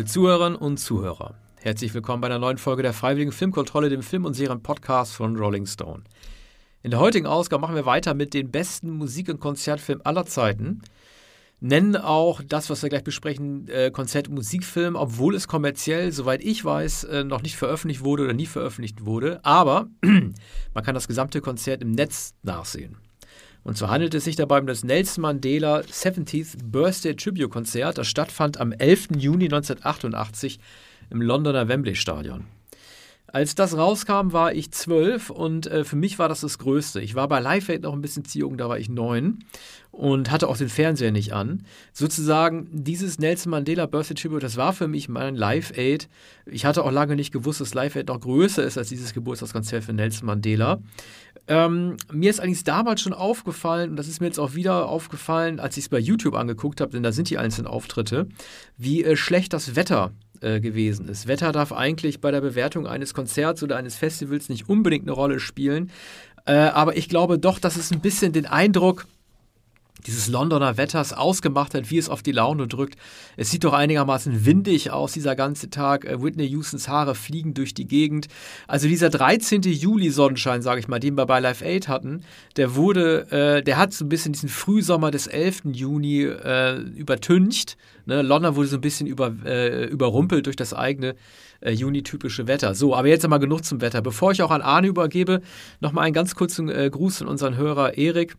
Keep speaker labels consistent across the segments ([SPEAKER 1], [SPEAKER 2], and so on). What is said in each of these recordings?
[SPEAKER 1] Liebe Zuhörerinnen und Zuhörer, herzlich willkommen bei einer neuen Folge der Freiwilligen Filmkontrolle, dem Film- und Serien-Podcast von Rolling Stone. In der heutigen Ausgabe machen wir weiter mit den besten Musik- und Konzertfilmen aller Zeiten. Nennen auch das, was wir gleich besprechen, äh, Konzert- und Musikfilm, obwohl es kommerziell, soweit ich weiß, äh, noch nicht veröffentlicht wurde oder nie veröffentlicht wurde. Aber man kann das gesamte Konzert im Netz nachsehen. Und so handelt es sich dabei um das Nelson Mandela 70th Birthday Tribute Konzert, das stattfand am 11. Juni 1988 im Londoner Wembley Stadion. Als das rauskam, war ich zwölf und äh, für mich war das das Größte. Ich war bei Live Aid noch ein bisschen zu da war ich neun und hatte auch den Fernseher nicht an. Sozusagen dieses Nelson Mandela Birthday Tribute, das war für mich mein Live Aid. Ich hatte auch lange nicht gewusst, dass Live Aid noch größer ist als dieses Geburtstagskonzert für Nelson Mandela. Ähm, mir ist allerdings damals schon aufgefallen, und das ist mir jetzt auch wieder aufgefallen, als ich es bei YouTube angeguckt habe, denn da sind die einzelnen Auftritte, wie äh, schlecht das Wetter äh, gewesen ist. Wetter darf eigentlich bei der Bewertung eines Konzerts oder eines Festivals nicht unbedingt eine Rolle spielen. Äh, aber ich glaube doch, dass es ein bisschen den Eindruck dieses Londoner Wetters ausgemacht hat, wie es auf die Laune drückt. Es sieht doch einigermaßen windig aus, dieser ganze Tag. Äh, Whitney Houstons Haare fliegen durch die Gegend. Also dieser 13. Juli-Sonnenschein, sage ich mal, den wir bei Live 8 hatten, der wurde, äh, der hat so ein bisschen diesen Frühsommer des 11. Juni äh, übertüncht. Ne? London wurde so ein bisschen über, äh, überrumpelt durch das eigene äh, Juni-typische Wetter. So, aber jetzt einmal genug zum Wetter. Bevor ich auch an Arne übergebe, nochmal einen ganz kurzen äh, Gruß an unseren Hörer Erik.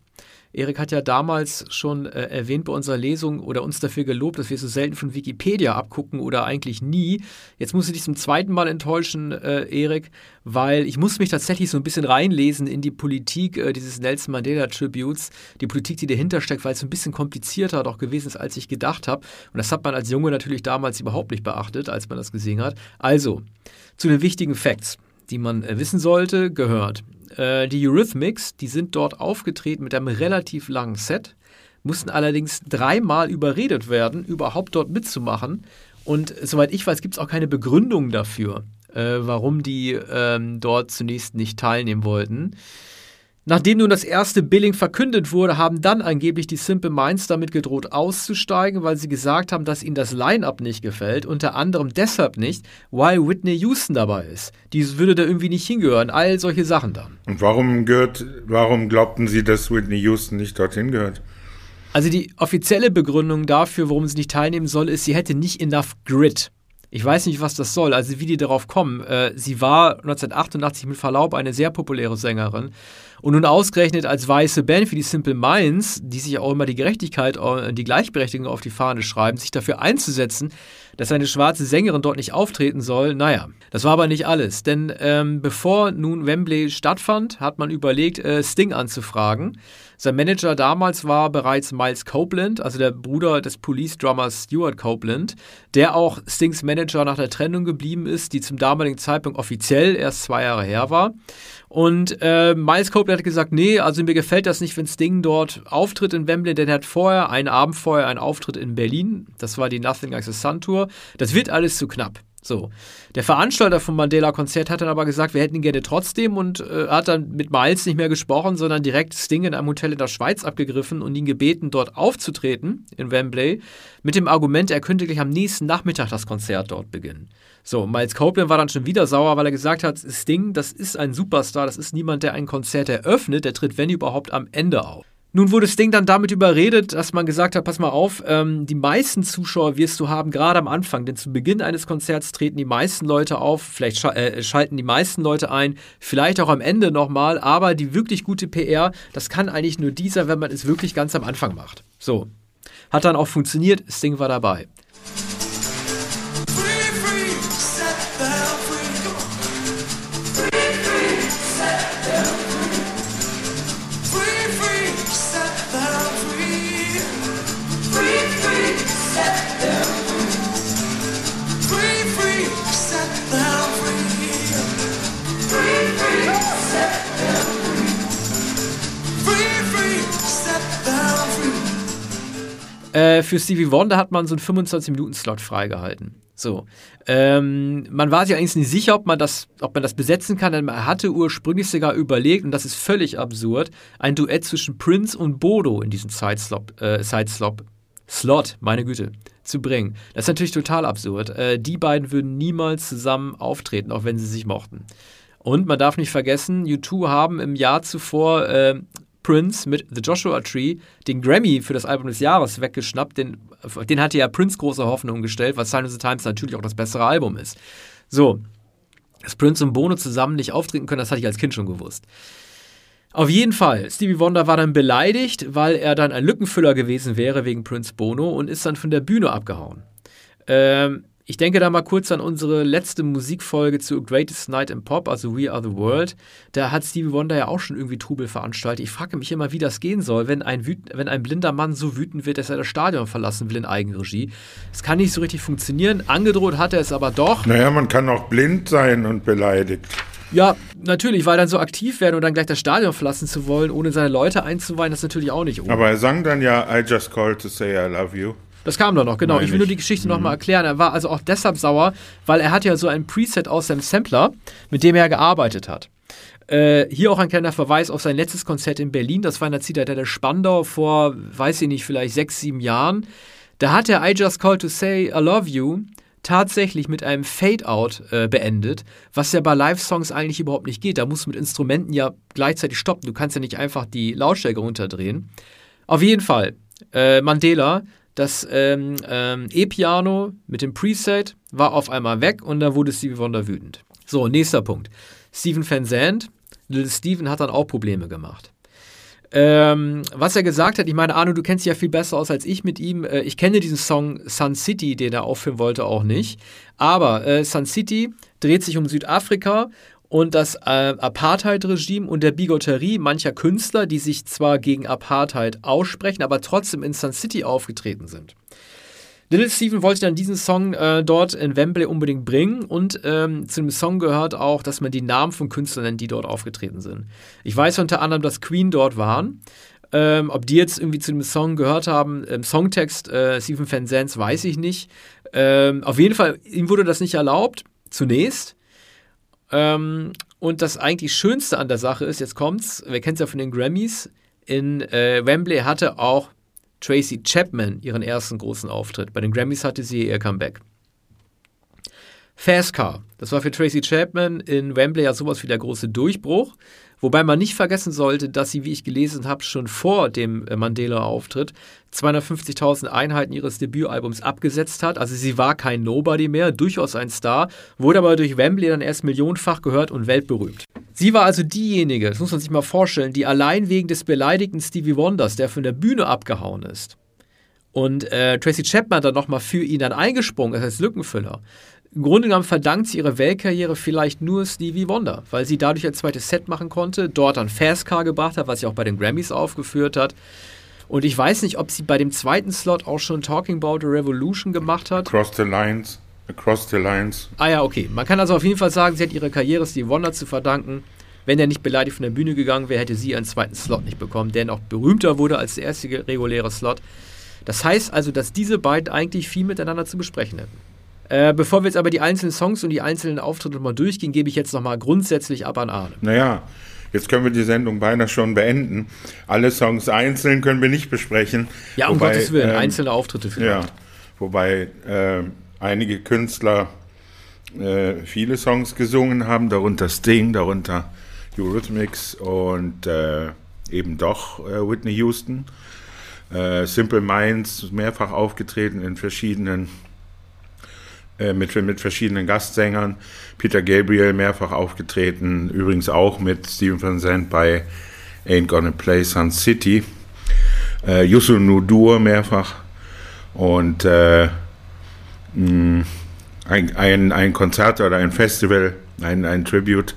[SPEAKER 1] Erik hat ja damals schon äh, erwähnt bei unserer Lesung oder uns dafür gelobt, dass wir so selten von Wikipedia abgucken oder eigentlich nie. Jetzt muss ich dich zum zweiten Mal enttäuschen, äh, Erik, weil ich muss mich tatsächlich so ein bisschen reinlesen in die Politik äh, dieses Nelson Mandela Tributes, die Politik, die dahinter steckt, weil es ein bisschen komplizierter doch gewesen ist, als ich gedacht habe. Und das hat man als Junge natürlich damals überhaupt nicht beachtet, als man das gesehen hat. Also, zu den wichtigen Facts, die man äh, wissen sollte, gehört. Äh, die Eurythmics, die sind dort aufgetreten mit einem relativ langen Set, mussten allerdings dreimal überredet werden, überhaupt dort mitzumachen. Und soweit ich weiß, gibt es auch keine Begründung dafür, äh, warum die ähm, dort zunächst nicht teilnehmen wollten. Nachdem nun das erste Billing verkündet wurde, haben dann angeblich die Simple Minds damit gedroht auszusteigen, weil sie gesagt haben, dass ihnen das Line-up nicht gefällt, unter anderem deshalb nicht, weil Whitney Houston dabei ist. Dies würde da irgendwie nicht hingehören, all solche Sachen dann.
[SPEAKER 2] Und warum gehört, warum glaubten Sie, dass Whitney Houston nicht dorthin gehört?
[SPEAKER 1] Also die offizielle Begründung dafür, warum sie nicht teilnehmen soll, ist, sie hätte nicht enough Grit. Ich weiß nicht, was das soll, also wie die darauf kommen. Äh, sie war 1988 mit Verlaub eine sehr populäre Sängerin und nun ausgerechnet als weiße Band für die Simple Minds, die sich auch immer die Gerechtigkeit, und die Gleichberechtigung auf die Fahne schreiben, sich dafür einzusetzen, dass eine schwarze Sängerin dort nicht auftreten soll. Naja, das war aber nicht alles. Denn ähm, bevor nun Wembley stattfand, hat man überlegt, äh, Sting anzufragen. Sein Manager damals war bereits Miles Copeland, also der Bruder des Police-Drummers Stuart Copeland, der auch Stings Manager nach der Trennung geblieben ist, die zum damaligen Zeitpunkt offiziell erst zwei Jahre her war. Und äh, Miles Copeland hat gesagt, nee, also mir gefällt das nicht, wenn Sting dort auftritt in Wembley, denn er hat vorher, einen Abend vorher, einen Auftritt in Berlin. Das war die Nothing Like the Sun Tour. Das wird alles zu knapp. So. Der Veranstalter vom Mandela-Konzert hat dann aber gesagt, wir hätten ihn gerne trotzdem und äh, hat dann mit Miles nicht mehr gesprochen, sondern direkt Sting in einem Hotel in der Schweiz abgegriffen und ihn gebeten, dort aufzutreten in Wembley, mit dem Argument, er könnte gleich am nächsten Nachmittag das Konzert dort beginnen. So, Miles Copeland war dann schon wieder sauer, weil er gesagt hat, Sting, das ist ein Superstar, das ist niemand, der ein Konzert eröffnet, der tritt, wenn überhaupt, am Ende auf. Nun wurde Sting dann damit überredet, dass man gesagt hat, pass mal auf, ähm, die meisten Zuschauer wirst du haben, gerade am Anfang, denn zu Beginn eines Konzerts treten die meisten Leute auf, vielleicht sch äh, schalten die meisten Leute ein, vielleicht auch am Ende nochmal, aber die wirklich gute PR, das kann eigentlich nur dieser, wenn man es wirklich ganz am Anfang macht. So. Hat dann auch funktioniert, Sting war dabei. Äh, für Stevie Wonder hat man so einen 25-Minuten-Slot freigehalten. So. Ähm, man war sich eigentlich nicht sicher, ob man, das, ob man das besetzen kann, denn man hatte ursprünglich sogar überlegt, und das ist völlig absurd, ein Duett zwischen Prince und Bodo in diesen Sideslot, äh, Slot, meine Güte, zu bringen. Das ist natürlich total absurd. Äh, die beiden würden niemals zusammen auftreten, auch wenn sie sich mochten. Und man darf nicht vergessen, U2 haben im Jahr zuvor äh, Prince mit The Joshua Tree den Grammy für das Album des Jahres weggeschnappt. Den, den hatte ja Prince große Hoffnung gestellt, weil Sign of the Times natürlich auch das bessere Album ist. So, dass Prince und Bono zusammen nicht auftreten können, das hatte ich als Kind schon gewusst. Auf jeden Fall, Stevie Wonder war dann beleidigt, weil er dann ein Lückenfüller gewesen wäre wegen Prince Bono und ist dann von der Bühne abgehauen. Ähm, ich denke da mal kurz an unsere letzte Musikfolge zu Greatest Night in Pop, also We Are the World. Da hat Stevie Wonder ja auch schon irgendwie Trubel veranstaltet. Ich frage mich immer, wie das gehen soll, wenn ein, wenn ein blinder Mann so wütend wird, dass er das Stadion verlassen will in Eigenregie. Es kann nicht so richtig funktionieren. Angedroht hat er es aber doch.
[SPEAKER 2] Naja, man kann auch blind sein und beleidigt.
[SPEAKER 1] Ja, natürlich, weil dann so aktiv werden und dann gleich das Stadion verlassen zu wollen, ohne seine Leute einzuweihen, das ist natürlich auch nicht
[SPEAKER 2] ohne. Aber er sang dann ja I just called to say I love you.
[SPEAKER 1] Das kam doch noch, genau. Nein, ich will nur die Geschichte mhm. nochmal erklären. Er war also auch deshalb sauer, weil er hat ja so ein Preset aus seinem Sampler, mit dem er gearbeitet hat. Äh, hier auch ein kleiner Verweis auf sein letztes Konzert in Berlin. Das war in der Zitadelle Spandau vor, weiß ich nicht, vielleicht sechs, sieben Jahren. Da hat er I Just Called to Say I Love You tatsächlich mit einem Fade-Out äh, beendet, was ja bei Live-Songs eigentlich überhaupt nicht geht. Da musst du mit Instrumenten ja gleichzeitig stoppen. Du kannst ja nicht einfach die Lautstärke runterdrehen. Auf jeden Fall, äh, Mandela, das ähm, ähm, E-Piano mit dem Preset war auf einmal weg und da wurde Stevie Wonder wütend. So, nächster Punkt. Steven Van Zandt, Little Steven hat dann auch Probleme gemacht. Ähm, was er gesagt hat, ich meine, Arno, du kennst dich ja viel besser aus als ich mit ihm. Äh, ich kenne diesen Song Sun City, den er aufführen wollte, auch nicht. Aber äh, Sun City dreht sich um Südafrika und das äh, Apartheid-Regime und der Bigotterie mancher Künstler, die sich zwar gegen Apartheid aussprechen, aber trotzdem in Sun City aufgetreten sind. Little Steven wollte dann diesen Song äh, dort in Wembley unbedingt bringen und ähm, zu dem Song gehört auch, dass man die Namen von Künstlern nennt, die dort aufgetreten sind. Ich weiß unter anderem, dass Queen dort waren. Ähm, ob die jetzt irgendwie zu dem Song gehört haben, im Songtext äh, Stephen Van Zandt, weiß ich nicht. Ähm, auf jeden Fall, ihm wurde das nicht erlaubt, zunächst. Ähm, und das eigentlich Schönste an der Sache ist, jetzt kommt's, wir kennen es ja von den Grammys, in äh, Wembley hatte auch Tracy Chapman ihren ersten großen Auftritt. Bei den Grammys hatte sie ihr Comeback. Fast Car, das war für Tracy Chapman in Wembley ja sowas wie der große Durchbruch. Wobei man nicht vergessen sollte, dass sie, wie ich gelesen habe, schon vor dem äh, Mandela-Auftritt 250.000 Einheiten ihres Debütalbums abgesetzt hat. Also sie war kein Nobody mehr, durchaus ein Star, wurde aber durch Wembley dann erst millionenfach gehört und weltberühmt. Sie war also diejenige, das muss man sich mal vorstellen, die allein wegen des beleidigten Stevie Wonders, der von der Bühne abgehauen ist, und äh, Tracy Chapman dann nochmal für ihn dann eingesprungen ist als Lückenfüller, im Grunde genommen verdankt sie ihre Weltkarriere vielleicht nur Stevie Wonder, weil sie dadurch ein zweites Set machen konnte, dort dann Fast Car gebracht hat, was sie auch bei den Grammys aufgeführt hat. Und ich weiß nicht, ob sie bei dem zweiten Slot auch schon Talking About a Revolution gemacht hat.
[SPEAKER 2] Across the Lines. Across the Lines.
[SPEAKER 1] Ah ja, okay. Man kann also auf jeden Fall sagen, sie hat ihre Karriere Stevie Wonder zu verdanken. Wenn er nicht beleidigt von der Bühne gegangen wäre, hätte sie einen zweiten Slot nicht bekommen, der noch berühmter wurde als der erste reguläre Slot. Das heißt also, dass diese beiden eigentlich viel miteinander zu besprechen hätten. Äh, bevor wir jetzt aber die einzelnen Songs und die einzelnen Auftritte mal durchgehen, gebe ich jetzt nochmal grundsätzlich ab an Arne.
[SPEAKER 2] Naja, jetzt können wir die Sendung beinahe schon beenden. Alle Songs einzeln können wir nicht besprechen.
[SPEAKER 1] Ja, um wobei, Gottes Willen, ähm, einzelne Auftritte
[SPEAKER 2] vielleicht. Ja, wobei äh, einige Künstler äh, viele Songs gesungen haben, darunter Sting, darunter Eurythmics und äh, eben doch äh, Whitney Houston. Simple Minds mehrfach aufgetreten in verschiedenen äh, mit, mit verschiedenen Gastsängern. Peter Gabriel mehrfach aufgetreten, übrigens auch mit Stephen Van Zandt bei Ain't Gonna Play Sun City. Äh, Yusu Nudur mehrfach und äh, mh, ein, ein, ein Konzert oder ein Festival, ein, ein Tribute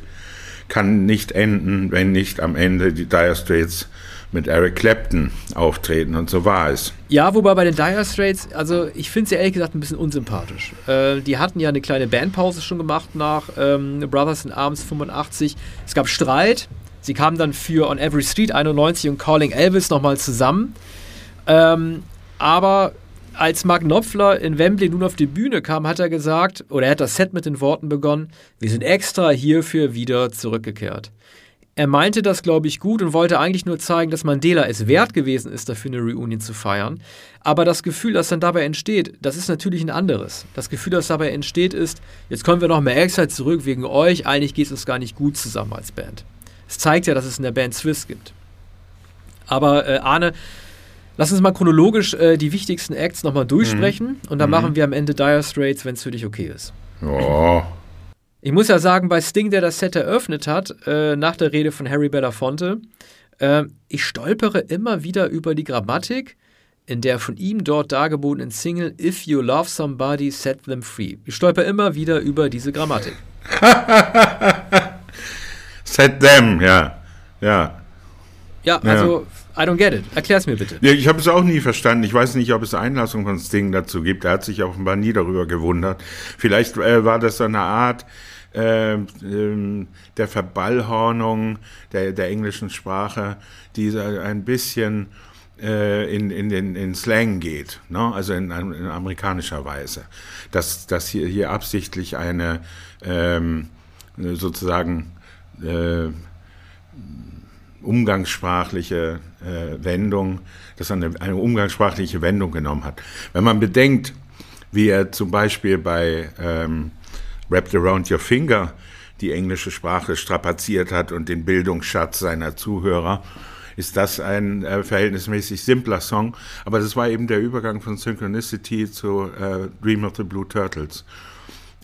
[SPEAKER 2] kann nicht enden, wenn nicht am Ende die Dire Straits mit Eric Clapton auftreten und so war es.
[SPEAKER 1] Ja, wobei bei den Dire Straits, also ich finde sie ehrlich gesagt ein bisschen unsympathisch. Äh, die hatten ja eine kleine Bandpause schon gemacht nach ähm, Brothers in Arms 85. Es gab Streit. Sie kamen dann für On Every Street 91 und Calling Elvis nochmal zusammen. Ähm, aber als Mark Knopfler in Wembley nun auf die Bühne kam, hat er gesagt, oder er hat das Set mit den Worten begonnen, wir sind extra hierfür wieder zurückgekehrt er meinte das, glaube ich, gut und wollte eigentlich nur zeigen, dass Mandela es wert gewesen ist, dafür eine Reunion zu feiern. Aber das Gefühl, das dann dabei entsteht, das ist natürlich ein anderes. Das Gefühl, das dabei entsteht, ist, jetzt kommen wir noch mehr extra zurück wegen euch, eigentlich geht es uns gar nicht gut zusammen als Band. Es zeigt ja, dass es in der Band Swiss gibt. Aber äh, Arne, lass uns mal chronologisch äh, die wichtigsten Acts nochmal durchsprechen mhm. und dann mhm. machen wir am Ende Dire Straits, wenn es für dich okay ist.
[SPEAKER 2] Ja.
[SPEAKER 1] Ich muss ja sagen, bei Sting, der das Set eröffnet hat, äh, nach der Rede von Harry Belafonte, äh, ich stolpere immer wieder über die Grammatik in der von ihm dort dargebotenen Single If You Love Somebody, Set Them Free. Ich stolper immer wieder über diese Grammatik.
[SPEAKER 2] set them, ja. Ja.
[SPEAKER 1] Ja, also. I don't get it. Erklär's mir bitte.
[SPEAKER 2] Ja, ich habe es auch nie verstanden. Ich weiß nicht, ob es Einlassung von Sting dazu gibt. Er hat sich offenbar nie darüber gewundert. Vielleicht äh, war das so eine Art äh, der Verballhornung der, der englischen Sprache, die ein bisschen äh, in, in den in Slang geht, ne? also in, in, amerikanischer Weise. Dass, dass hier, hier absichtlich eine ähm, sozusagen äh, umgangssprachliche äh, Wendung, dass er eine, eine umgangssprachliche Wendung genommen hat. Wenn man bedenkt, wie er zum Beispiel bei ähm, Wrapped Around Your Finger die englische Sprache strapaziert hat und den Bildungsschatz seiner Zuhörer, ist das ein äh, verhältnismäßig simpler Song. Aber das war eben der Übergang von Synchronicity zu äh, Dream of the Blue Turtles.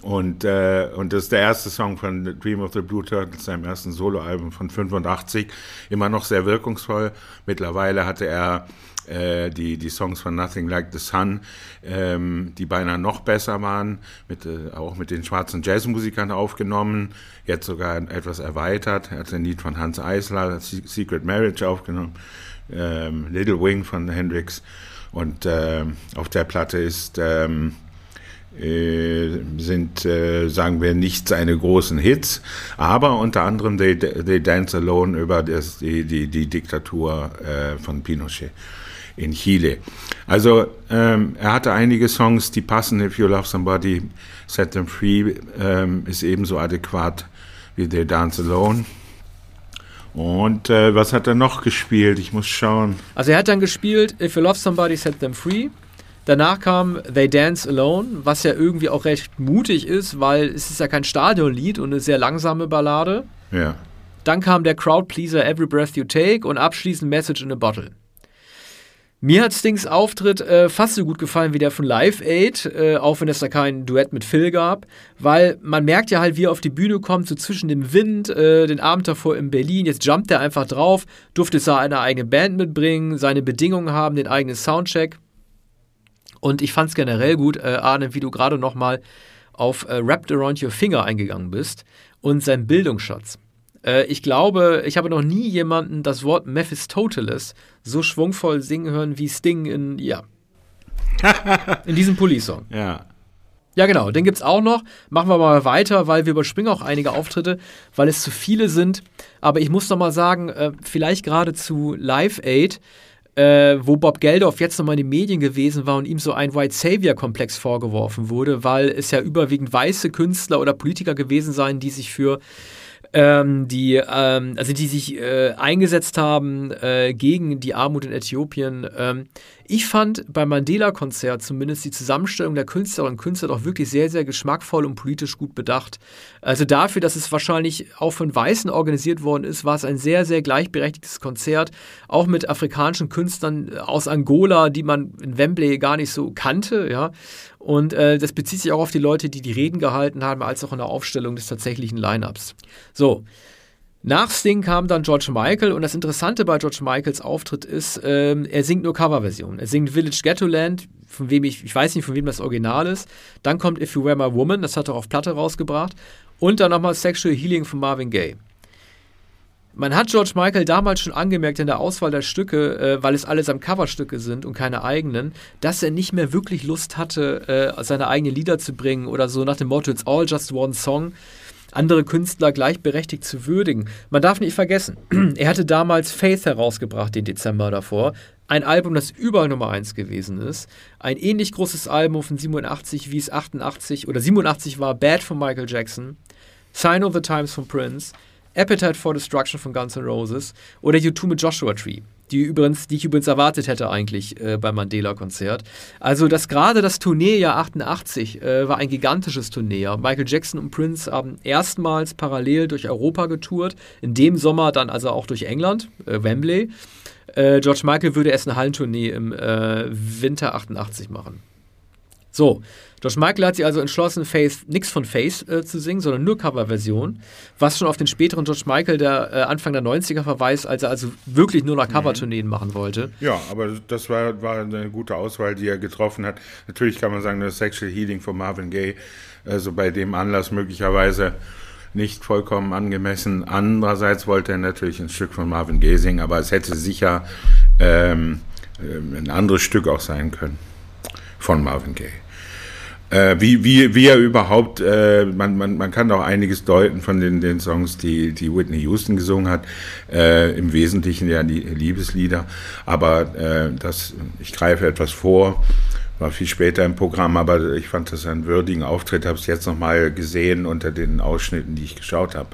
[SPEAKER 2] Und, äh, und das ist der erste Song von Dream of the Blue Turtles, seinem ersten Soloalbum von 85. Immer noch sehr wirkungsvoll. Mittlerweile hatte er äh, die, die Songs von Nothing Like the Sun, ähm, die beinahe noch besser waren, mit, äh, auch mit den schwarzen Jazzmusikern aufgenommen, jetzt sogar etwas erweitert. Er hat ein Lied von Hans Eisler, Secret Marriage aufgenommen, ähm, Little Wing von Hendrix. Und äh, auf der Platte ist ähm, äh, sind, äh, sagen wir, nicht seine großen Hits, aber unter anderem They, They Dance Alone über das, die, die, die Diktatur äh, von Pinochet in Chile. Also ähm, er hatte einige Songs, die passen. If You Love Somebody, Set Them Free ähm, ist ebenso adäquat wie They Dance Alone. Und äh, was hat er noch gespielt? Ich muss schauen.
[SPEAKER 1] Also er hat dann gespielt If You Love Somebody, Set Them Free. Danach kam They Dance Alone, was ja irgendwie auch recht mutig ist, weil es ist ja kein Stadionlied und eine sehr langsame Ballade.
[SPEAKER 2] Ja.
[SPEAKER 1] Dann kam der Crowdpleaser Every Breath You Take und abschließend Message in a Bottle. Mir hat Stings Auftritt äh, fast so gut gefallen wie der von Live Aid, äh, auch wenn es da kein Duett mit Phil gab, weil man merkt ja halt, wie er auf die Bühne kommt, so zwischen dem Wind, äh, den Abend davor in Berlin, jetzt jumpt er einfach drauf, durfte seine eigene Band mitbringen, seine Bedingungen haben, den eigenen Soundcheck. Und ich fand es generell gut, äh, Arne, wie du gerade nochmal auf äh, Wrapped Around Your Finger eingegangen bist und sein Bildungsschatz. Äh, ich glaube, ich habe noch nie jemanden das Wort Mephistopheles so schwungvoll singen hören wie Sting in, ja, in diesem Police-Song.
[SPEAKER 2] Ja.
[SPEAKER 1] Ja, genau, den gibt es auch noch. Machen wir mal weiter, weil wir überspringen auch einige Auftritte, weil es zu viele sind. Aber ich muss noch mal sagen, äh, vielleicht gerade zu Live Aid äh, wo Bob Geldof jetzt nochmal in den Medien gewesen war und ihm so ein White Savior-Komplex vorgeworfen wurde, weil es ja überwiegend weiße Künstler oder Politiker gewesen seien, die sich für ähm, die, ähm, also die sich äh, eingesetzt haben äh, gegen die Armut in Äthiopien. Ähm, ich fand beim Mandela-Konzert zumindest die Zusammenstellung der Künstlerinnen und Künstler doch wirklich sehr, sehr geschmackvoll und politisch gut bedacht. Also dafür, dass es wahrscheinlich auch von Weißen organisiert worden ist, war es ein sehr, sehr gleichberechtigtes Konzert, auch mit afrikanischen Künstlern aus Angola, die man in Wembley gar nicht so kannte, ja. Und äh, das bezieht sich auch auf die Leute, die die Reden gehalten haben, als auch in der Aufstellung des tatsächlichen Line-Ups. So. Nach Sting kam dann George Michael und das Interessante bei George Michaels Auftritt ist, ähm, er singt nur Coverversionen. Er singt Village Ghetto Land, von wem ich, ich weiß nicht, von wem das Original ist. Dann kommt If You Were My Woman, das hat er auf Platte rausgebracht. Und dann nochmal Sexual Healing von Marvin Gaye. Man hat George Michael damals schon angemerkt in der Auswahl der Stücke, äh, weil es allesamt Coverstücke sind und keine eigenen, dass er nicht mehr wirklich Lust hatte, äh, seine eigenen Lieder zu bringen oder so nach dem Motto It's all just one song, andere Künstler gleichberechtigt zu würdigen. Man darf nicht vergessen, er hatte damals Faith herausgebracht, den Dezember davor. Ein Album, das überall Nummer 1 gewesen ist. Ein ähnlich großes Album von 87, wie es 88 oder 87 war, Bad von Michael Jackson. Sign of the Times von Prince. Appetite for Destruction von Guns N' Roses oder U2 mit Joshua Tree die, übrigens, die ich übrigens erwartet hätte eigentlich äh, beim Mandela-Konzert. Also das gerade das Tourneejahr 88 äh, war ein gigantisches Tourneejahr. Michael Jackson und Prince haben erstmals parallel durch Europa getourt, in dem Sommer dann also auch durch England, äh, Wembley. Äh, George Michael würde erst eine Hallentournee im äh, Winter 88 machen. So, George Michael hat sich also entschlossen, nichts von Faith äh, zu singen, sondern nur Coverversion, was schon auf den späteren George Michael der äh, Anfang der 90er verweist, als er also wirklich nur noch mhm. Covertourneen mhm. machen wollte.
[SPEAKER 2] Ja, aber das war, war eine gute Auswahl, die er getroffen hat. Natürlich kann man sagen, das Sexual Healing von Marvin Gaye, also bei dem Anlass möglicherweise nicht vollkommen angemessen. Andererseits wollte er natürlich ein Stück von Marvin Gaye singen, aber es hätte sicher ähm, ähm ein anderes Stück auch sein können von Marvin Gaye. Äh, wie, wie, wie er überhaupt, äh, man, man, man kann auch einiges deuten von den, den Songs, die, die Whitney Houston gesungen hat, äh, im Wesentlichen ja die Liebeslieder, aber äh, das, ich greife etwas vor, war viel später im Programm, aber ich fand das einen würdigen Auftritt, habe es jetzt nochmal gesehen unter den Ausschnitten, die ich geschaut habe.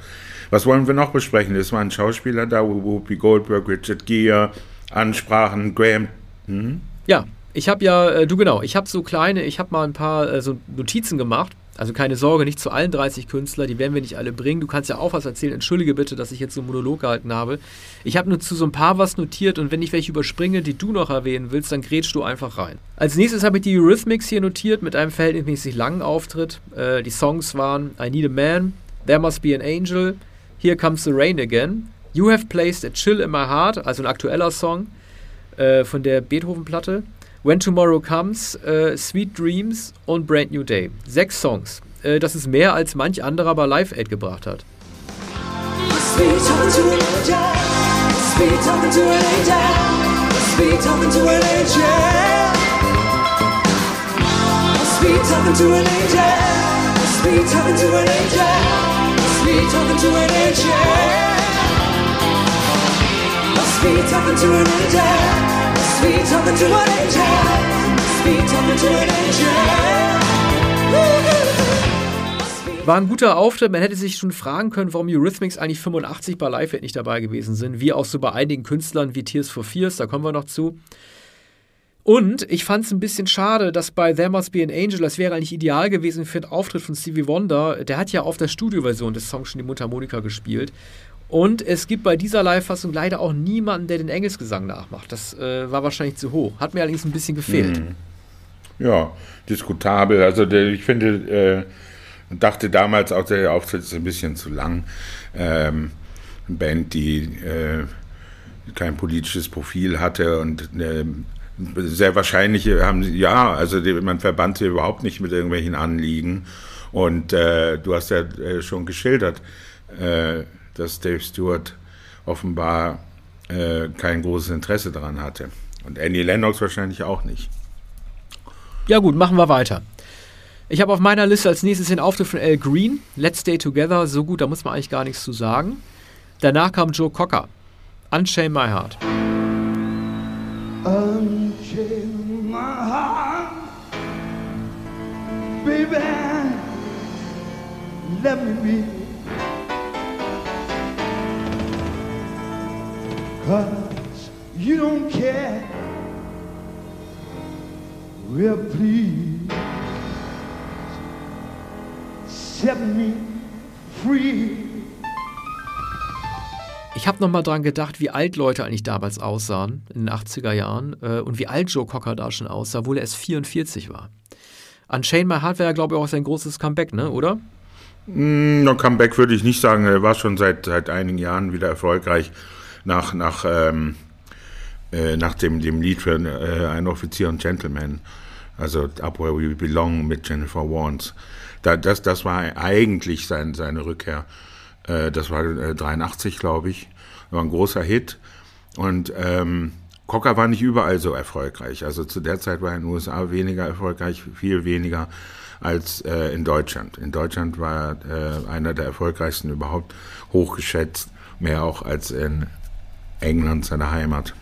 [SPEAKER 2] Was wollen wir noch besprechen? Es waren Schauspieler da, Whoopi Goldberg, Richard Gere, Ansprachen, Graham. Hm?
[SPEAKER 1] Ja, ich habe ja, äh, du genau, ich habe so kleine, ich habe mal ein paar äh, so Notizen gemacht. Also keine Sorge, nicht zu allen 30 Künstlern, die werden wir nicht alle bringen. Du kannst ja auch was erzählen. Entschuldige bitte, dass ich jetzt so einen Monolog gehalten habe. Ich habe nur zu so ein paar was notiert und wenn ich welche überspringe, die du noch erwähnen willst, dann grätsch du einfach rein. Als nächstes habe ich die Eurythmics hier notiert mit einem verhältnismäßig langen Auftritt. Äh, die Songs waren I Need a Man, There Must Be an Angel, Here Comes the Rain Again, You Have Placed a Chill in My Heart, also ein aktueller Song äh, von der Beethoven-Platte. When Tomorrow Comes, äh, Sweet Dreams und Brand New Day. Sechs Songs. Äh, das ist mehr als manch anderer bei Live Aid gebracht hat. An angel. War ein guter Auftritt. Man hätte sich schon fragen können, warum Eurythmics eigentlich 85 bei Live nicht dabei gewesen sind. Wie auch so bei einigen Künstlern wie Tears for Fears, da kommen wir noch zu. Und ich fand es ein bisschen schade, dass bei There Must Be an Angel, das wäre eigentlich ideal gewesen für einen Auftritt von Stevie Wonder, der hat ja auf der Studioversion des Songs schon die Mundharmonika gespielt. Und es gibt bei dieser Live-Fassung leider auch niemanden, der den Engelsgesang nachmacht. Das äh, war wahrscheinlich zu hoch. Hat mir allerdings ein bisschen gefehlt. Hm.
[SPEAKER 2] Ja, diskutabel. Also der, ich finde, äh, dachte damals auch, der Auftritt ist ein bisschen zu lang. Ähm, eine Band, die äh, kein politisches Profil hatte und äh, sehr wahrscheinlich haben ja, also die, man verband sie überhaupt nicht mit irgendwelchen Anliegen. Und äh, du hast ja äh, schon geschildert, dass Dave Stewart offenbar äh, kein großes Interesse daran hatte. Und Annie Lennox wahrscheinlich auch nicht.
[SPEAKER 1] Ja gut, machen wir weiter. Ich habe auf meiner Liste als nächstes den Auftritt von Al Green, Let's Stay Together, so gut, da muss man eigentlich gar nichts zu sagen. Danach kam Joe Cocker, Unchain My Heart. Unchain my heart, baby, let me be. Cause you don't care. Well, please set me free. Ich habe nochmal dran gedacht, wie alt Leute eigentlich damals aussahen, in den 80er Jahren, äh, und wie alt Joe Cocker da schon aussah, obwohl er erst 44 war. Unchained My Heart wäre ja, glaube ich, auch sein großes Comeback, ne, oder?
[SPEAKER 2] Mm, no, Comeback würde ich nicht sagen. Er war schon seit, seit einigen Jahren wieder erfolgreich nach, nach, ähm, äh, nach dem, dem Lied für äh, Ein Offizier und Gentleman, also Up Where We Belong mit Jennifer Warnes. Da, das, das war eigentlich sein, seine Rückkehr. Äh, das war äh, 83, glaube ich. War ein großer Hit. Und ähm, Cocker war nicht überall so erfolgreich. Also zu der Zeit war er in den USA weniger erfolgreich, viel weniger als äh, in Deutschland. In Deutschland war er äh, einer der erfolgreichsten überhaupt, hochgeschätzt, mehr auch als in England, seine Heimat.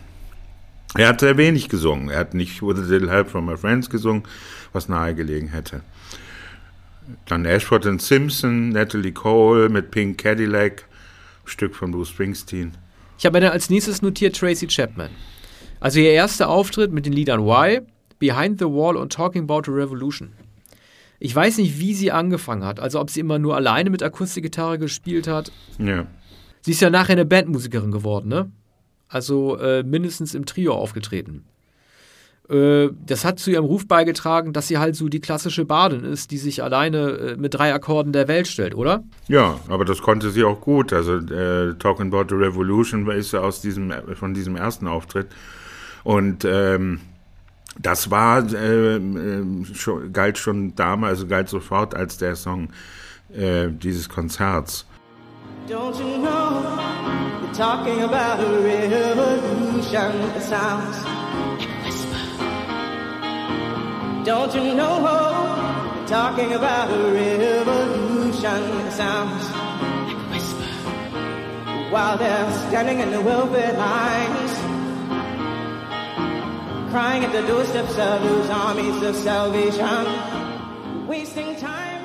[SPEAKER 2] Er hat sehr wenig gesungen. Er hat nicht With a Little Help from My Friends gesungen, was nahegelegen hätte. Dann Ashford and Simpson, Natalie Cole mit Pink Cadillac Stück von Bruce Springsteen.
[SPEAKER 1] Ich habe mir dann als nächstes notiert Tracy Chapman. Also ihr erster Auftritt mit den Liedern Why, Behind the Wall und Talking About the Revolution. Ich weiß nicht, wie sie angefangen hat. Also ob sie immer nur alleine mit Akustikgitarre gespielt hat.
[SPEAKER 2] Ja.
[SPEAKER 1] Sie ist ja nachher eine Bandmusikerin geworden, ne? Also äh, mindestens im Trio aufgetreten. Äh, das hat zu ihrem Ruf beigetragen, dass sie halt so die klassische Badin ist, die sich alleine äh, mit drei Akkorden der Welt stellt, oder?
[SPEAKER 2] Ja, aber das konnte sie auch gut. Also äh, Talking About the Revolution ist ja aus diesem, von diesem ersten Auftritt. Und ähm, das war, äh, schon, galt schon damals, also galt sofort als der Song äh, dieses Konzerts. Don't you know, you're talking about a revolution that sounds like a whisper. Don't you know, you're talking about a revolution that sounds like a whisper. While they're standing in the welfare lines crying at the doorsteps of those armies of salvation, wasting time.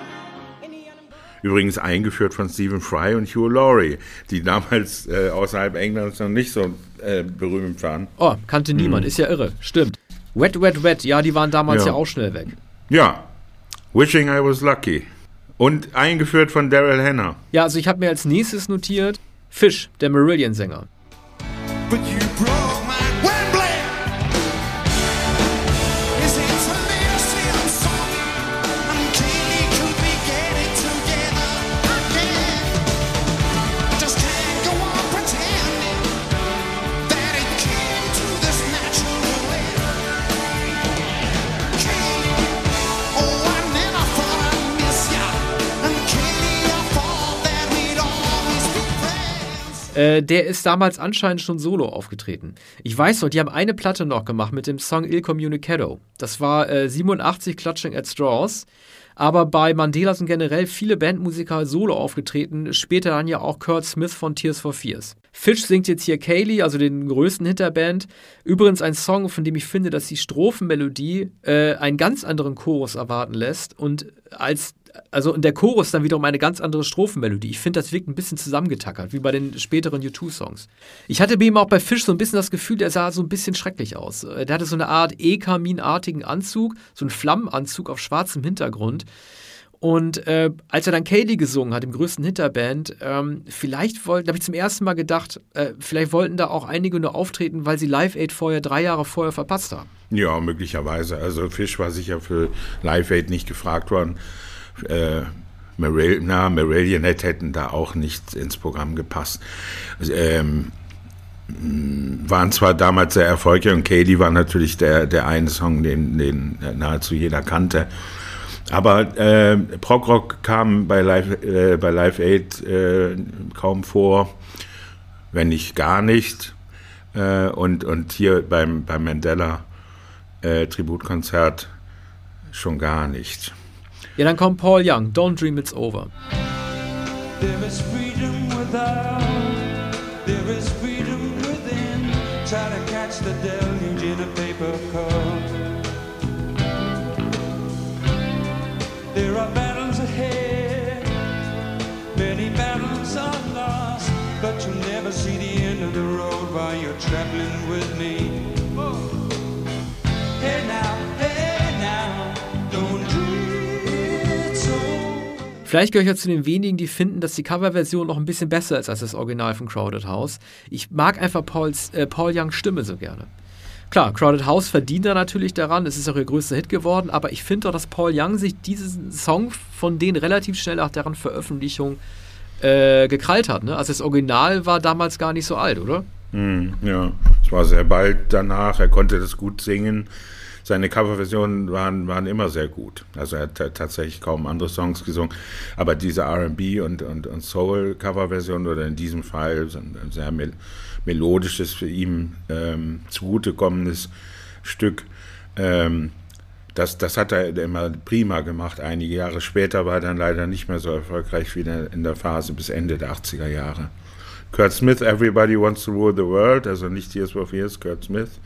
[SPEAKER 2] Übrigens eingeführt von Stephen Fry und Hugh Laurie, die damals äh, außerhalb Englands noch nicht so äh, berühmt waren.
[SPEAKER 1] Oh, kannte niemand, mhm. ist ja irre, stimmt. Wet, Wet, Wet, ja, die waren damals ja, ja auch schnell weg.
[SPEAKER 2] Ja, Wishing I Was Lucky. Und eingeführt von Daryl Hannah.
[SPEAKER 1] Ja, also ich habe mir als nächstes notiert Fish, der Marillion-Sänger. But you broke Äh, der ist damals anscheinend schon solo aufgetreten. Ich weiß noch, die haben eine Platte noch gemacht mit dem Song Il Communicado. Das war äh, 87 Clutching at Straws. Aber bei Mandela sind generell viele Bandmusiker solo aufgetreten, später dann ja auch Kurt Smith von Tears for Fears. Fish singt jetzt hier Kaylee, also den größten Hinterband. Übrigens ein Song, von dem ich finde, dass die Strophenmelodie äh, einen ganz anderen Chorus erwarten lässt und als also der Chorus dann wiederum eine ganz andere Strophenmelodie. Ich finde, das wirkt ein bisschen zusammengetackert, wie bei den späteren U2-Songs. Ich hatte bei ihm auch bei Fish so ein bisschen das Gefühl, der sah so ein bisschen schrecklich aus. Äh, der hatte so eine Art E-Kaminartigen Anzug, so einen Flammenanzug auf schwarzem Hintergrund. Und äh, als er dann Kaylee gesungen hat, im größten Hinterband, ähm, vielleicht wollten, da habe ich zum ersten Mal gedacht, äh, vielleicht wollten da auch einige nur auftreten, weil sie Live Aid vorher, drei Jahre vorher verpasst haben.
[SPEAKER 2] Ja, möglicherweise. Also Fish war sicher für Live Aid nicht gefragt worden äh, Marillionet hätten da auch nicht ins Programm gepasst. Ähm, waren zwar damals sehr erfolgreich und Katie war natürlich der, der eine Song, den, den nahezu jeder kannte. Aber äh, Prog-Rock kam bei Live, äh, bei Live Aid äh, kaum vor, wenn nicht gar nicht. Äh, und, und hier beim, beim Mandela äh, Tributkonzert schon gar nicht.
[SPEAKER 1] Ja, dann kommt Paul Young, Don't Dream It's Over.
[SPEAKER 2] There is freedom without, there is freedom within. Try to catch the deluge in a paper cup. There are battles ahead, many battles are lost, but you'll never see the end of the road while you're traveling with me.
[SPEAKER 1] Vielleicht gehöre ich ja zu den wenigen, die finden, dass die Coverversion noch ein bisschen besser ist als das Original von Crowded House. Ich mag einfach Pauls, äh, Paul Youngs Stimme so gerne. Klar, Crowded House verdient da natürlich daran, es ist auch ihr größter Hit geworden, aber ich finde doch, dass Paul Young sich diesen Song von denen relativ schnell nach deren Veröffentlichung äh, gekrallt hat. Ne? Also das Original war damals gar nicht so alt, oder?
[SPEAKER 2] Mm, ja, es war sehr bald danach, er konnte das gut singen seine Coverversionen waren, waren immer sehr gut. Also er hat tatsächlich kaum andere Songs gesungen. Aber diese RB und, und, und Soul-Coverversion oder in diesem Fall ein sehr mel melodisches, für ihn ähm, zugutekommendes Stück, ähm, das, das hat er immer prima gemacht. Einige Jahre später war er dann leider nicht mehr so erfolgreich wie in der Phase bis Ende der 80er Jahre. Kurt Smith, Everybody Wants to Rule the World, also nicht Tears for Fears, Kurt Smith.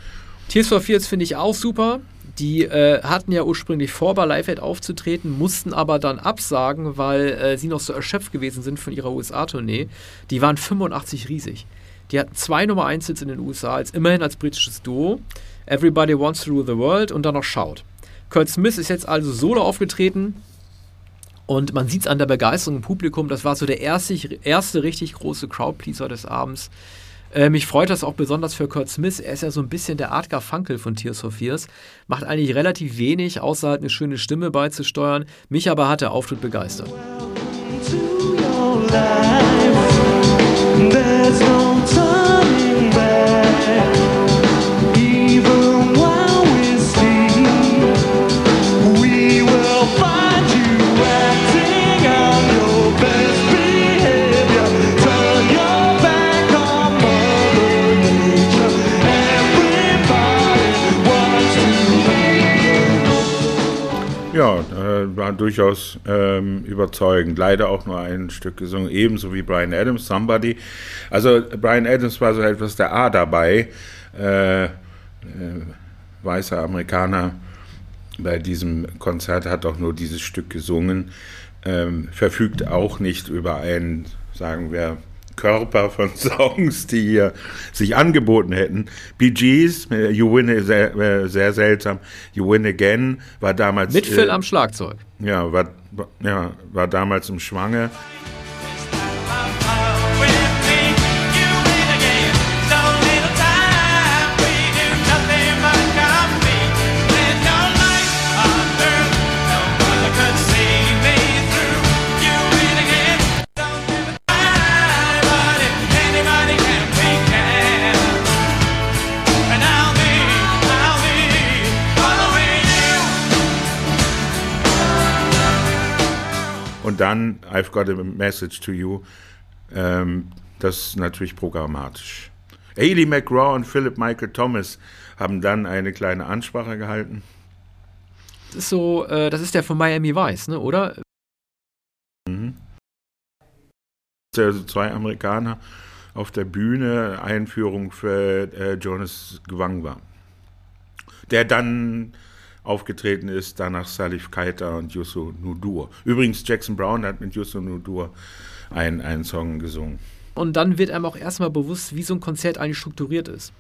[SPEAKER 1] Tears for Fears finde ich auch super. Die äh, hatten ja ursprünglich vor, bei Live Aid aufzutreten, mussten aber dann absagen, weil äh, sie noch so erschöpft gewesen sind von ihrer USA-Tournee. Die waren 85 riesig. Die hatten zwei Nummer 1 Hits in den USA, als immerhin als britisches Duo. Everybody Wants to Rule the World und dann noch Shout. Kurt Smith ist jetzt also solo aufgetreten und man sieht es an der Begeisterung im Publikum. Das war so der erste, erste richtig große Crowdpleaser des Abends. Äh, mich freut das auch besonders für Kurt Smith. Er ist ja so ein bisschen der Art Garfunkel von Tears for Fears. Macht eigentlich relativ wenig, außer halt eine schöne Stimme beizusteuern. Mich aber hat der Auftritt begeistert. There's
[SPEAKER 2] war durchaus ähm, überzeugend. Leider auch nur ein Stück gesungen, ebenso wie Brian Adams, Somebody. Also Brian Adams war so etwas der A dabei. Äh, äh, weißer Amerikaner bei diesem Konzert hat auch nur dieses Stück gesungen. Ähm, verfügt auch nicht über ein, sagen wir, Körper von Songs, die hier sich angeboten hätten. Bee Gees, äh, You Win, sehr, äh, sehr seltsam. You Win Again war damals.
[SPEAKER 1] Mit Phil äh, am Schlagzeug.
[SPEAKER 2] Ja, war, ja, war damals im Schwange. Und dann I've got a message to you. Ähm, das ist natürlich programmatisch. Ailey McGraw und Philip Michael Thomas haben dann eine kleine Ansprache gehalten.
[SPEAKER 1] Das ist so, äh, das ist der von Miami Vice, ne, oder? Mhm.
[SPEAKER 2] Also zwei Amerikaner auf der Bühne, Einführung für äh, Jonas Gwangwa. Der dann aufgetreten ist, danach Salif Keita und Yusu Nudur. Übrigens, Jackson Brown hat mit Yusu Nudur einen, einen Song gesungen.
[SPEAKER 1] Und dann wird einem auch erstmal bewusst, wie so ein Konzert eigentlich strukturiert ist.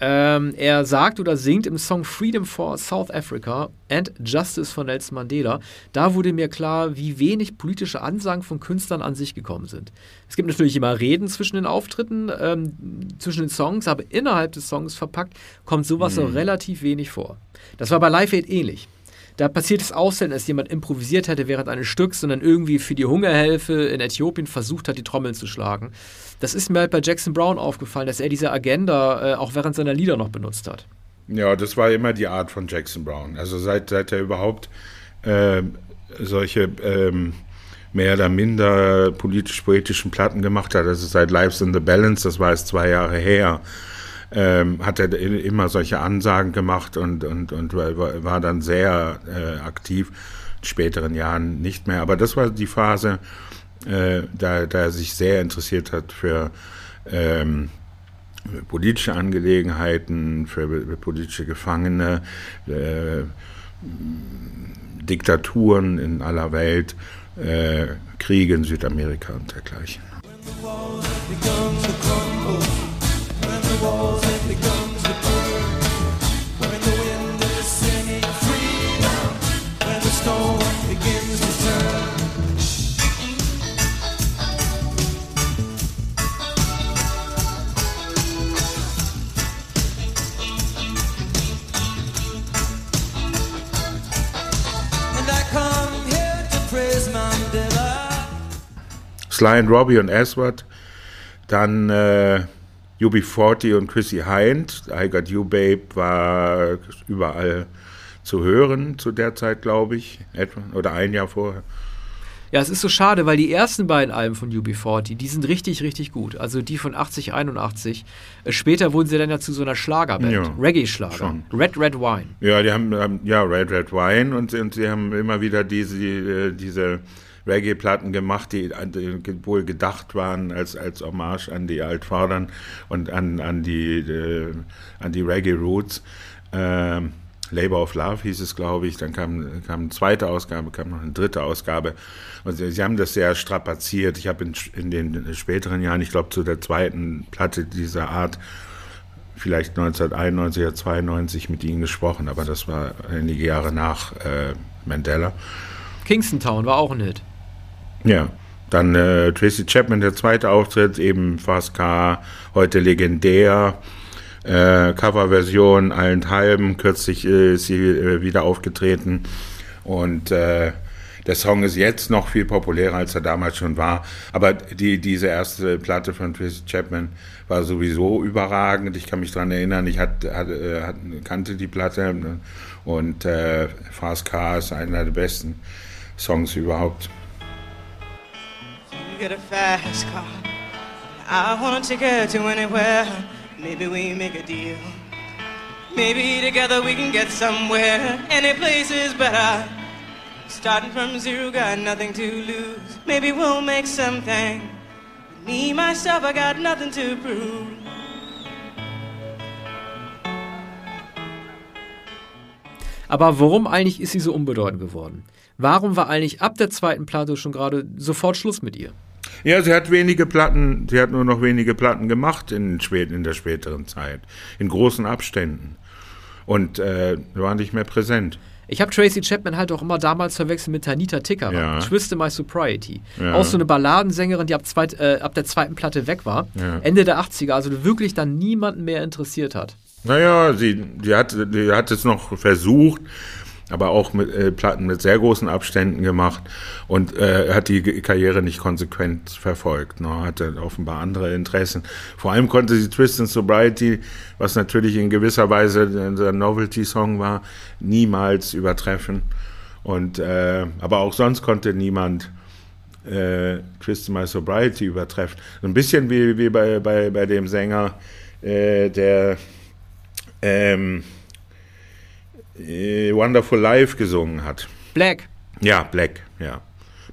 [SPEAKER 1] Ähm, er sagt oder singt im Song Freedom for South Africa and Justice von Nelson Mandela. Da wurde mir klar, wie wenig politische Ansagen von Künstlern an sich gekommen sind. Es gibt natürlich immer Reden zwischen den Auftritten, ähm, zwischen den Songs, aber innerhalb des Songs verpackt kommt sowas mhm. so relativ wenig vor. Das war bei Live Aid ähnlich. Da passiert es auch selten, dass jemand improvisiert hätte während eines Stücks, sondern irgendwie für die Hungerhilfe in Äthiopien versucht hat, die Trommeln zu schlagen. Das ist mir halt bei Jackson Brown aufgefallen, dass er diese Agenda äh, auch während seiner Lieder noch benutzt hat.
[SPEAKER 2] Ja, das war immer die Art von Jackson Brown. Also seit, seit er überhaupt äh, solche ähm, mehr oder minder politisch-poetischen Platten gemacht hat, also seit Lives in the Balance, das war jetzt zwei Jahre her, ähm, hat er immer solche Ansagen gemacht und, und, und war, war dann sehr äh, aktiv. In späteren Jahren nicht mehr. Aber das war die Phase, äh, da, er sich sehr interessiert hat für ähm, politische Angelegenheiten, für politische Gefangene, äh, Diktaturen in aller Welt, äh, Kriege in Südamerika und dergleichen. walls and becomes Sly and Robbie und Aswad. Dann äh, UB40 und Chrissy Hind, I Got You Babe, war überall zu hören zu der Zeit, glaube ich, etwa, oder ein Jahr vorher.
[SPEAKER 1] Ja, es ist so schade, weil die ersten beiden Alben von UB40, die sind richtig, richtig gut. Also die von 80, 81. Äh, später wurden sie dann ja zu so einer Schlagerband, ja, Reggae-Schlager. Red Red Wine.
[SPEAKER 2] Ja, die haben, ja, Red Red Wine und, und sie haben immer wieder diese, äh, diese Reggae-Platten gemacht, die, die, wohl gedacht waren als, als Hommage an die Altvordern und an, an die, äh, die Reggae-Roots. Ähm, Labor of Love hieß es, glaube ich. Dann kam, kam eine zweite Ausgabe, kam noch eine dritte Ausgabe. Und sie, sie haben das sehr strapaziert. Ich habe in, in den späteren Jahren, ich glaube zu der zweiten Platte dieser Art, vielleicht 1991 oder 92 mit ihnen gesprochen, aber das war einige Jahre nach äh, Mandela.
[SPEAKER 1] Kingston Town war auch ein Hit.
[SPEAKER 2] Ja. Dann äh, Tracy Chapman, der zweite Auftritt, eben Fast Car, heute legendär äh, Coverversion allenthalben. Kürzlich äh, ist sie äh, wieder aufgetreten. Und äh, der Song ist jetzt noch viel populärer, als er damals schon war. Aber die, diese erste Platte von Tracy Chapman war sowieso überragend. Ich kann mich daran erinnern, ich hat, hat, äh, hat, kannte die Platte ne? und äh, Fast Car ist einer der besten Songs überhaupt. Get a fast car. I wanna take her to anywhere. Maybe we make a deal. Maybe together we can get somewhere. Any place is better. Starting from zero, got nothing to lose. Maybe we'll make something. Me, myself, I got nothing to prove.
[SPEAKER 1] Aber warum eigentlich ist sie so unbedeutend geworden? Warum war eigentlich ab der zweiten Platte schon gerade sofort Schluss mit ihr?
[SPEAKER 2] Ja, sie hat wenige Platten, sie hat nur noch wenige Platten gemacht in, in der späteren Zeit, in großen Abständen. Und äh, war nicht mehr präsent.
[SPEAKER 1] Ich habe Tracy Chapman halt auch immer damals verwechselt mit Tanita Ticker,
[SPEAKER 2] Ja.
[SPEAKER 1] Twist in My Sobriety.
[SPEAKER 2] Ja.
[SPEAKER 1] Auch so eine Balladensängerin, die ab, zweit, äh, ab der zweiten Platte weg war.
[SPEAKER 2] Ja.
[SPEAKER 1] Ende der 80er, also wirklich dann niemanden mehr interessiert hat.
[SPEAKER 2] Naja, sie, die, hat, die hat es noch versucht, aber auch mit äh, Platten mit sehr großen Abständen gemacht und äh, hat die Karriere nicht konsequent verfolgt. Ne? Hatte offenbar andere Interessen. Vor allem konnte sie Twist and Sobriety, was natürlich in gewisser Weise der Novelty-Song war, niemals übertreffen. Und äh, aber auch sonst konnte niemand äh, Twist My Sobriety übertreffen. So ein bisschen wie, wie bei, bei, bei dem Sänger, äh, der ähm, äh, Wonderful Life gesungen hat.
[SPEAKER 1] Black,
[SPEAKER 2] Ja, Black, ja.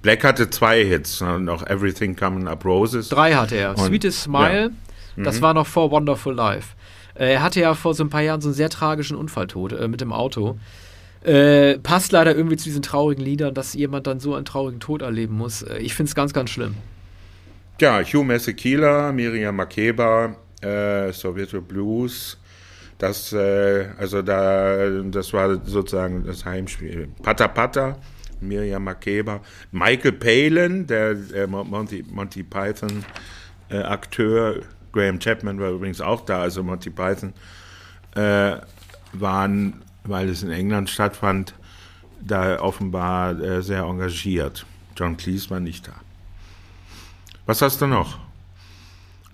[SPEAKER 2] Black hatte zwei Hits, ne, noch Everything Coming Up Roses.
[SPEAKER 1] drei hatte er.
[SPEAKER 2] Und-
[SPEAKER 1] Sweetest Smile,
[SPEAKER 2] Mhm.
[SPEAKER 1] das war noch vor Wonderful Life. Äh, Er hatte ja vor so ein paar Jahren so einen sehr tragischen Unfalltod äh, mit dem Auto. Äh, passt leider irgendwie zu diesen traurigen Liedern, dass jemand dann so einen traurigen Tod erleben muss. Äh, ich finde es ganz, ganz schlimm.
[SPEAKER 2] Ja, Hugh Masekela, Miriam Makeba, äh, Soweto Blues. Das, äh, also da, das war sozusagen das Heimspiel. Pata Pata, Miriam Makeba, Michael Palin, der, der Monty, Monty Python äh, Akteur, Graham Chapman war übrigens auch da, also Monty Python, äh, waren, weil es in England stattfand, da offenbar äh, sehr engagiert. John Cleese war nicht da. Was hast du noch?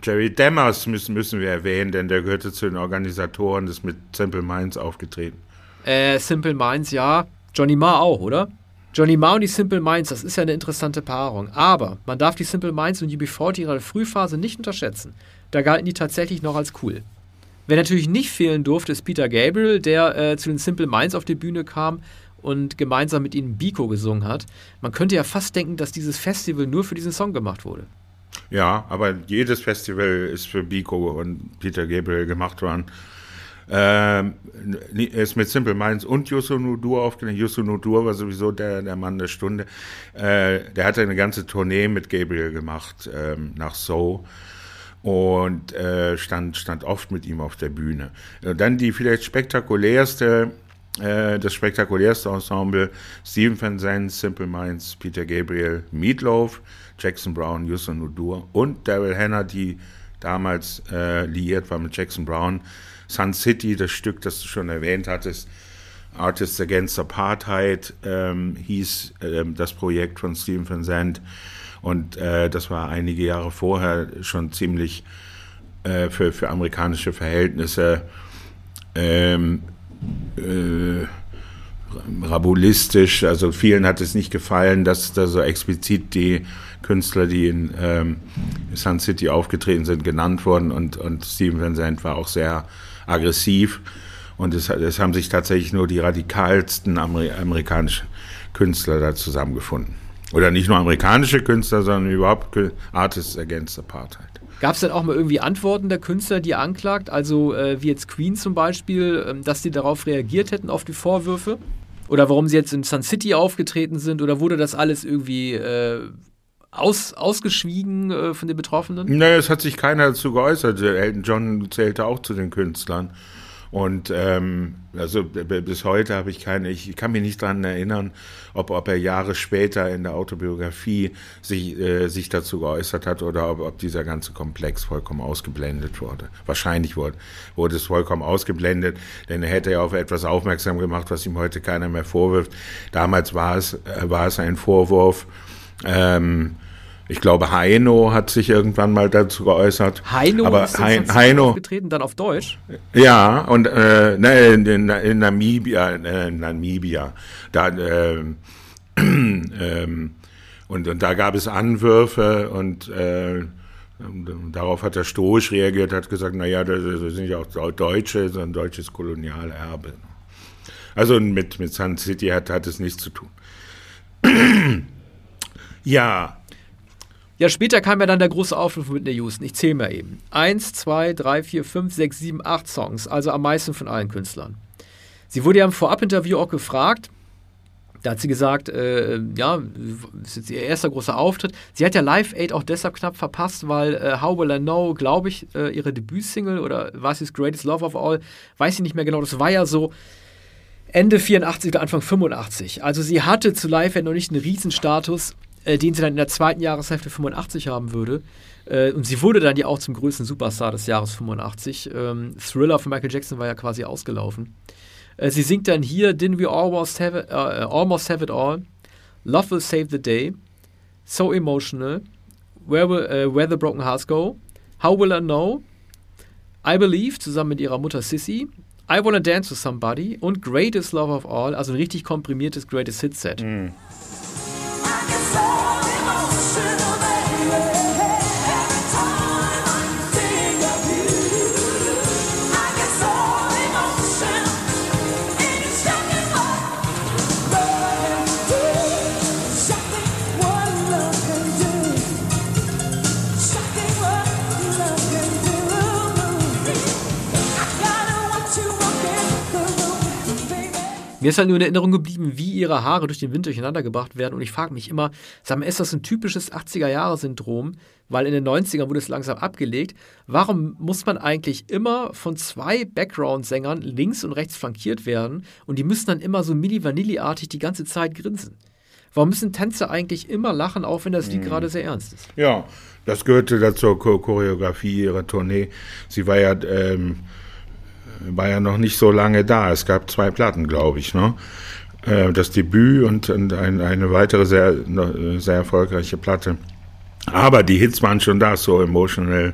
[SPEAKER 2] Jerry Demmers müssen, müssen wir erwähnen, denn der gehörte zu den Organisatoren des mit Simple Minds aufgetreten.
[SPEAKER 1] Äh, Simple Minds, ja. Johnny Marr auch, oder? Johnny Marr und die Simple Minds, das ist ja eine interessante Paarung. Aber man darf die Simple Minds und UB40 in ihrer Frühphase nicht unterschätzen. Da galten die tatsächlich noch als cool. Wer natürlich nicht fehlen durfte, ist Peter Gabriel, der äh, zu den Simple Minds auf die Bühne kam und gemeinsam mit ihnen Biko gesungen hat. Man könnte ja fast denken, dass dieses Festival nur für diesen Song gemacht wurde.
[SPEAKER 2] Ja, aber jedes Festival ist für Biko und Peter Gabriel gemacht worden. Ähm, ist mit Simple Minds und Yusu Nudur aufgenommen. Yusu Nudur war sowieso der, der Mann der Stunde. Äh, der hatte eine ganze Tournee mit Gabriel gemacht ähm, nach So und äh, stand, stand oft mit ihm auf der Bühne. Und dann die vielleicht spektakulärste, äh, das spektakulärste Ensemble, Stephen Van Zandt, Simple Minds, Peter Gabriel, Meatloaf, Jackson Brown, Yusun Nudur und Daryl Hannah, die damals äh, liiert war mit Jackson Brown. Sun City, das Stück, das du schon erwähnt hattest, Artists Against Apartheid, ähm, hieß ähm, das Projekt von Stephen Van Zandt. Und äh, das war einige Jahre vorher schon ziemlich äh, für, für amerikanische Verhältnisse ähm, äh, rabulistisch. Also vielen hat es nicht gefallen, dass da so explizit die Künstler, die in ähm, Sun City aufgetreten sind, genannt wurden. Und, und Stephen Van Zandt war auch sehr aggressiv. Und es, es haben sich tatsächlich nur die radikalsten Amer amerikanischen Künstler da zusammengefunden. Oder nicht nur amerikanische Künstler, sondern überhaupt Artists Against Apartheid.
[SPEAKER 1] Gab es denn auch mal irgendwie Antworten der Künstler, die er anklagt? Also äh, wie jetzt Queen zum Beispiel, ähm, dass die darauf reagiert hätten, auf die Vorwürfe? Oder warum sie jetzt in Sun City aufgetreten sind? Oder wurde das alles irgendwie äh, aus, ausgeschwiegen äh, von den Betroffenen?
[SPEAKER 2] Naja, es hat sich keiner dazu geäußert. Elton John zählte auch zu den Künstlern. Und ähm, also bis heute habe ich keine, ich kann mich nicht daran erinnern, ob, ob er Jahre später in der Autobiografie sich, äh, sich dazu geäußert hat oder ob, ob dieser ganze Komplex vollkommen ausgeblendet wurde. Wahrscheinlich wurde, wurde es vollkommen ausgeblendet, denn er hätte ja auf etwas aufmerksam gemacht, was ihm heute keiner mehr vorwirft. Damals war es, äh, war es ein Vorwurf, ähm, ich glaube, Heino hat sich irgendwann mal dazu geäußert.
[SPEAKER 1] Heino
[SPEAKER 2] aber
[SPEAKER 1] ist
[SPEAKER 2] He Heino
[SPEAKER 1] aufgetreten, dann auf Deutsch?
[SPEAKER 2] Ja, und äh, ne, in, in, in Namibia, äh, in Namibia, da äh, ähm, und, und da gab es Anwürfe und äh, darauf hat er stoisch reagiert, hat gesagt, naja, das, das sind ja auch Deutsche, so ein deutsches Kolonialerbe. Also mit, mit Sun City hat, hat es nichts zu tun. ja,
[SPEAKER 1] ja, später kam ja dann der große Aufruf mit Whitney Houston. Ich zähle mal eben. Eins, zwei, drei, vier, fünf, sechs, sieben, acht Songs. Also am meisten von allen Künstlern. Sie wurde ja im Vorabinterview auch gefragt. Da hat sie gesagt, äh, ja, ist jetzt ihr erster großer Auftritt. Sie hat ja Live Aid auch deshalb knapp verpasst, weil äh, How Will I Know, glaube ich, äh, ihre Debütsingle oder was ist Greatest Love of All, weiß ich nicht mehr genau. Das war ja so Ende 84 oder Anfang 85. Also sie hatte zu Live Aid noch nicht einen Riesenstatus äh, den sie dann in der zweiten Jahreshälfte 85 haben würde. Äh, und sie wurde dann ja auch zum größten Superstar des Jahres 85. Ähm, Thriller von Michael Jackson war ja quasi ausgelaufen. Äh, sie singt dann hier Didn't We Almost Have It, uh, almost have it All, Love Will Save the Day, So Emotional, Where, will, uh, Where the Broken Hearts Go, How Will I Know, I Believe zusammen mit ihrer Mutter Sissy, I Wanna Dance with Somebody und Greatest Love of All, also ein richtig komprimiertes Greatest Hit Set. Mm. Mir ist halt nur in Erinnerung geblieben, wie ihre Haare durch den Wind durcheinander gebracht werden. Und ich frage mich immer, sag mal, ist das ein typisches 80er-Jahre-Syndrom? Weil in den 90ern wurde es langsam abgelegt. Warum muss man eigentlich immer von zwei Background-Sängern links und rechts flankiert werden? Und die müssen dann immer so Milli-Vanilli-artig die ganze Zeit grinsen? Warum müssen Tänzer eigentlich immer lachen, auch wenn das Lied hm. gerade sehr ernst ist?
[SPEAKER 2] Ja, das gehörte dazu zur Choreografie ihrer Tournee. Sie war ja ähm, war ja noch nicht so lange da. Es gab zwei Platten, glaube ich, ne? Äh, das Debüt und, eine weitere sehr, sehr erfolgreiche Platte. Aber die Hits waren schon da, so emotional.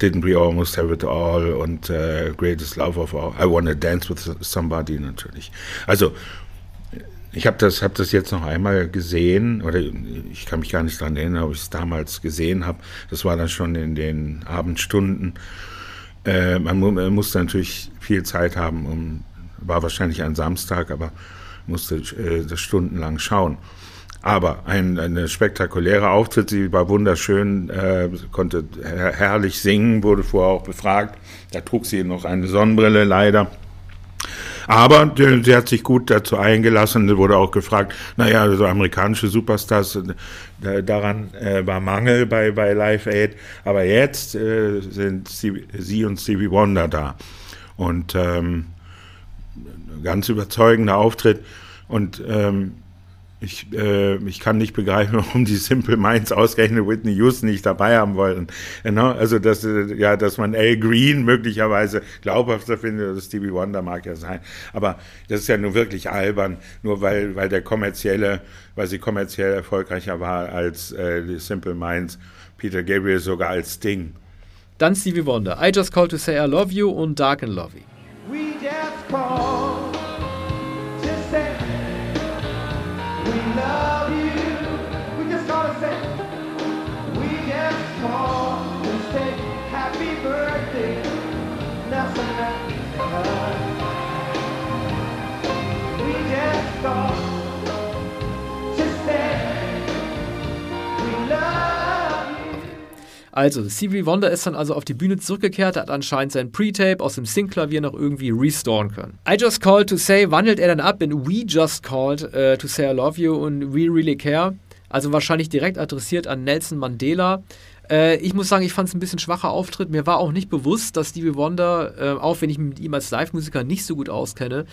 [SPEAKER 2] Didn't We Almost Have It All und uh, Greatest Love of All. I Wanna Dance with Somebody natürlich. Also, ich habe das, hab das jetzt noch einmal gesehen, oder ich kann mich gar nicht daran erinnern, ob ich es damals gesehen habe. Das war dann schon in den Abendstunden. Äh, man, man, musste natürlich viel Zeit haben, um, war wahrscheinlich ein Samstag, aber musste äh, das stundenlang schauen. Aber ein eine spektakuläre Auftritt, sie war wunderschön, äh, konnte her herrlich singen, wurde vorher auch befragt. Da trug sie noch eine Sonnenbrille leider. Aber sie hat sich gut dazu eingelassen, wurde auch gefragt, naja, so amerikanische Superstars, äh, daran äh, war Mangel bei, bei Live Aid, aber jetzt äh, sind sie, sie und Stevie Wonder da. Und ähm, ganz überzeugender Auftritt. Und ähm, ich, äh, ich kann nicht begreifen, warum die Simple Minds ausgerechnet Whitney Houston nicht dabei haben wollten. Genau, also, dass, äh, ja, dass man Al Green möglicherweise glaubhafter findet, das Stevie Wonder mag ja sein. Aber das ist ja nun wirklich albern, nur weil, weil der kommerzielle, weil sie kommerziell erfolgreicher war als äh, die Simple Minds, Peter Gabriel sogar als Sting.
[SPEAKER 1] Dann Stevie Wonder. I Just Call to Say I Love You und Dark and Lovey. We just call Also, Stevie Wonder ist dann also auf die Bühne zurückgekehrt, hat anscheinend sein Pre-Tape aus dem Sync-Klavier noch irgendwie restoren können. I Just Called to Say wandelt er dann ab in We Just Called uh, to Say I Love You und We Really Care. Also wahrscheinlich direkt adressiert an Nelson Mandela. Äh, ich muss sagen, ich fand es ein bisschen schwacher Auftritt. Mir war auch nicht bewusst, dass Stevie Wonder, äh, auch wenn ich mit ihm als Live-Musiker nicht so gut auskenne,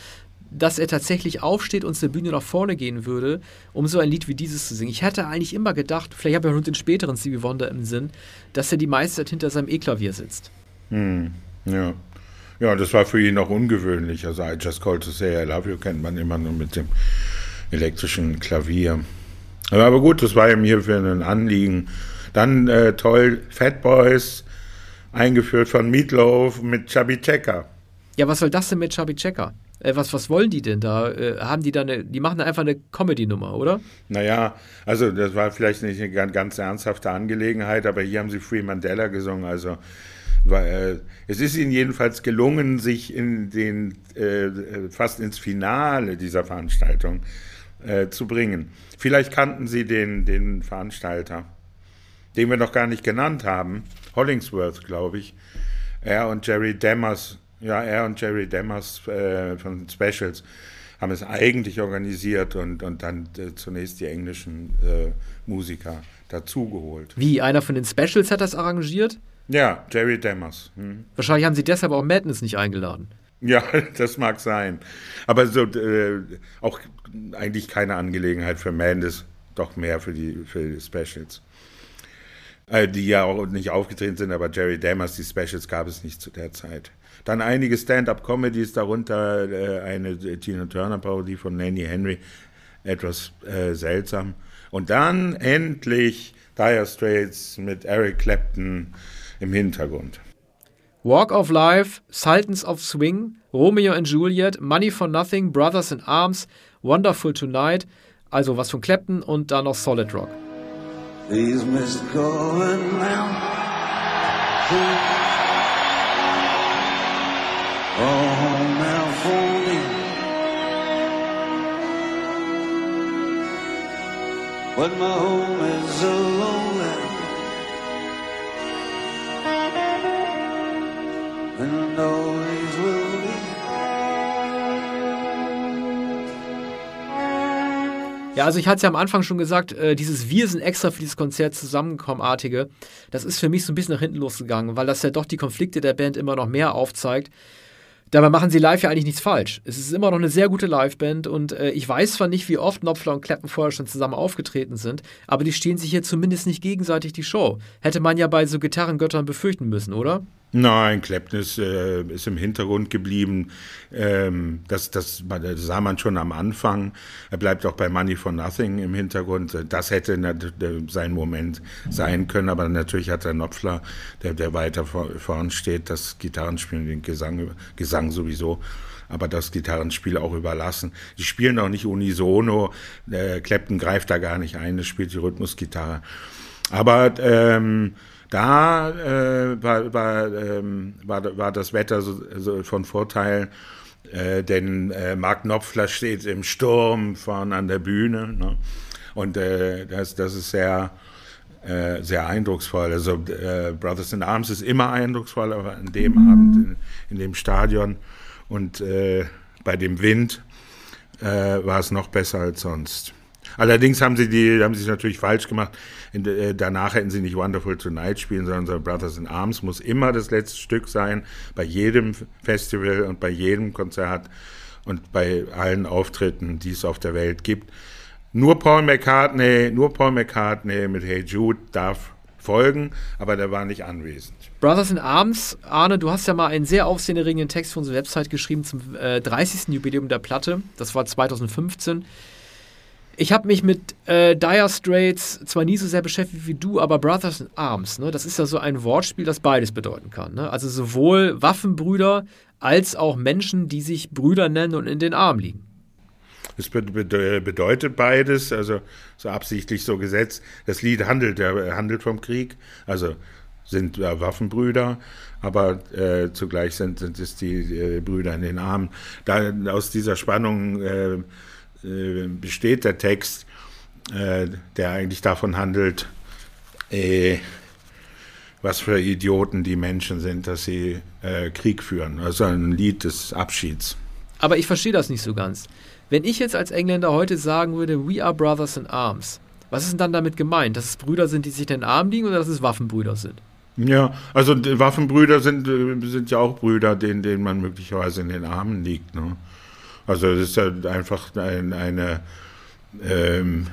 [SPEAKER 1] dass er tatsächlich aufsteht und zur Bühne nach vorne gehen würde, um so ein Lied wie dieses zu singen. Ich hätte eigentlich immer gedacht, vielleicht habe ich auch den späteren Stevie Wonder im Sinn, dass er die meiste Zeit hinter seinem E-Klavier sitzt.
[SPEAKER 2] Hm, ja. Ja, das war für ihn auch ungewöhnlich. Also I Just Called to Say I Love You kennt man immer nur mit dem elektrischen Klavier. Aber gut, das war ihm hier für ein Anliegen. Dann äh, toll, Fat Boys, eingeführt von Meatloaf mit Chubby Checker.
[SPEAKER 1] Ja, was soll das denn mit Chubby Checker? Äh, was, was wollen die denn da? Äh, haben die da eine, die machen einfach eine Comedy-Nummer, oder?
[SPEAKER 2] Naja, also das war vielleicht nicht eine ganz, ganz ernsthafte Angelegenheit, aber hier haben sie Free Mandela gesungen, also äh, es ist ihnen jedenfalls gelungen, sich in den, äh, fast ins Finale dieser Veranstaltung äh, zu bringen. Vielleicht kannten Sie den, den Veranstalter, den wir noch gar nicht genannt haben, Hollingsworth, glaube ich. Er und Jerry Demmers ja, er und Jerry Demmers äh, von Specials haben es eigentlich organisiert und, und dann äh, zunächst die englischen äh, Musiker dazugeholt.
[SPEAKER 1] Wie, einer von den Specials hat das arrangiert?
[SPEAKER 2] Ja, Jerry Demmers. Hm.
[SPEAKER 1] Wahrscheinlich haben sie deshalb auch Madness nicht eingeladen.
[SPEAKER 2] Ja, das mag sein. Aber so äh, auch eigentlich keine Angelegenheit für Madness, doch mehr für die, für die Specials. Äh, die ja auch nicht aufgetreten sind, aber Jerry Demmers, die Specials gab es nicht zu der Zeit. Dann einige Stand-up-Comedies, darunter äh, eine Tina Turner-Parodie von Nanny Henry, etwas äh, seltsam. Und dann endlich Dire Straits mit Eric Clapton im Hintergrund.
[SPEAKER 1] Walk of Life, Sultans of Swing, Romeo and Juliet, Money for Nothing, Brothers in Arms, Wonderful Tonight, also was von Clapton und dann noch Solid Rock. These now. But my home is a lonely and always will be. Ja, also ich hatte es ja am Anfang schon gesagt, äh, dieses Wir sind extra für dieses Konzert zusammenkommenartige, das ist für mich so ein bisschen nach hinten losgegangen, weil das ja doch die Konflikte der Band immer noch mehr aufzeigt. Dabei machen sie live ja eigentlich nichts falsch. Es ist immer noch eine sehr gute Liveband und äh, ich weiß zwar nicht, wie oft Knopfler und Clapton vorher schon zusammen aufgetreten sind, aber die stehen sich hier zumindest nicht gegenseitig die Show. Hätte man ja bei so Gitarrengöttern befürchten müssen, oder?
[SPEAKER 2] Nein, Clapton ist, äh, ist im Hintergrund geblieben. Ähm, das, das, das, sah man schon am Anfang. Er bleibt auch bei Money for Nothing im Hintergrund. Das hätte sein Moment sein können, aber natürlich hat der Knopfler, der, der weiter vor, vorn steht, das Gitarrenspiel, den Gesang, Gesang sowieso aber das Gitarrenspiel auch überlassen. Die spielen auch nicht unisono. Äh, Clapton greift da gar nicht ein, das spielt die Rhythmusgitarre. Aber ähm, da äh, war, war, ähm, war, war das Wetter so, so von Vorteil, äh, denn äh, Mark Knopfler steht im Sturm vorne an der Bühne. Ne? Und äh, das, das ist sehr, äh, sehr eindrucksvoll. Also äh, Brothers in Arms ist immer eindrucksvoll, aber an dem mhm. Abend in, in, dem Stadion und äh, bei dem Wind äh, war es noch besser als sonst. Allerdings haben sie die, haben sie es natürlich falsch gemacht. In, äh, danach hätten sie nicht Wonderful Tonight spielen, sondern Brothers in Arms muss immer das letzte Stück sein, bei jedem Festival und bei jedem Konzert und bei allen Auftritten, die es auf der Welt gibt. Nur Paul McCartney, nur Paul McCartney mit Hey Jude darf folgen, aber der war nicht anwesend.
[SPEAKER 1] Brothers in Arms, Arne, du hast ja mal einen sehr aufsehenerregenden Text für unsere Website geschrieben zum äh, 30. Jubiläum der Platte. Das war 2015. Ich habe mich mit äh, Dire Straits zwar nie so sehr beschäftigt wie du, aber Brothers in Arms, ne, das ist ja so ein Wortspiel, das beides bedeuten kann. Ne? Also sowohl Waffenbrüder als auch Menschen, die sich Brüder nennen und in den Arm liegen.
[SPEAKER 2] Es bedeutet beides, also so absichtlich so gesetzt. Das Lied handelt, handelt vom Krieg, also sind äh, Waffenbrüder, aber äh, zugleich sind, sind es die äh, Brüder in den Armen. Da, aus dieser Spannung äh, besteht der Text, äh, der eigentlich davon handelt, äh, was für Idioten die Menschen sind, dass sie äh, Krieg führen. Also ein Lied des Abschieds.
[SPEAKER 1] Aber ich verstehe das nicht so ganz. Wenn ich jetzt als Engländer heute sagen würde, we are brothers in arms, was ist denn dann damit gemeint? Dass es Brüder sind, die sich in den Arm liegen oder dass es Waffenbrüder sind?
[SPEAKER 2] Ja, also Waffenbrüder sind, äh, sind ja auch Brüder, denen, denen man möglicherweise in den Armen liegt. Ne? Also das ist ja einfach ein, eine ähm,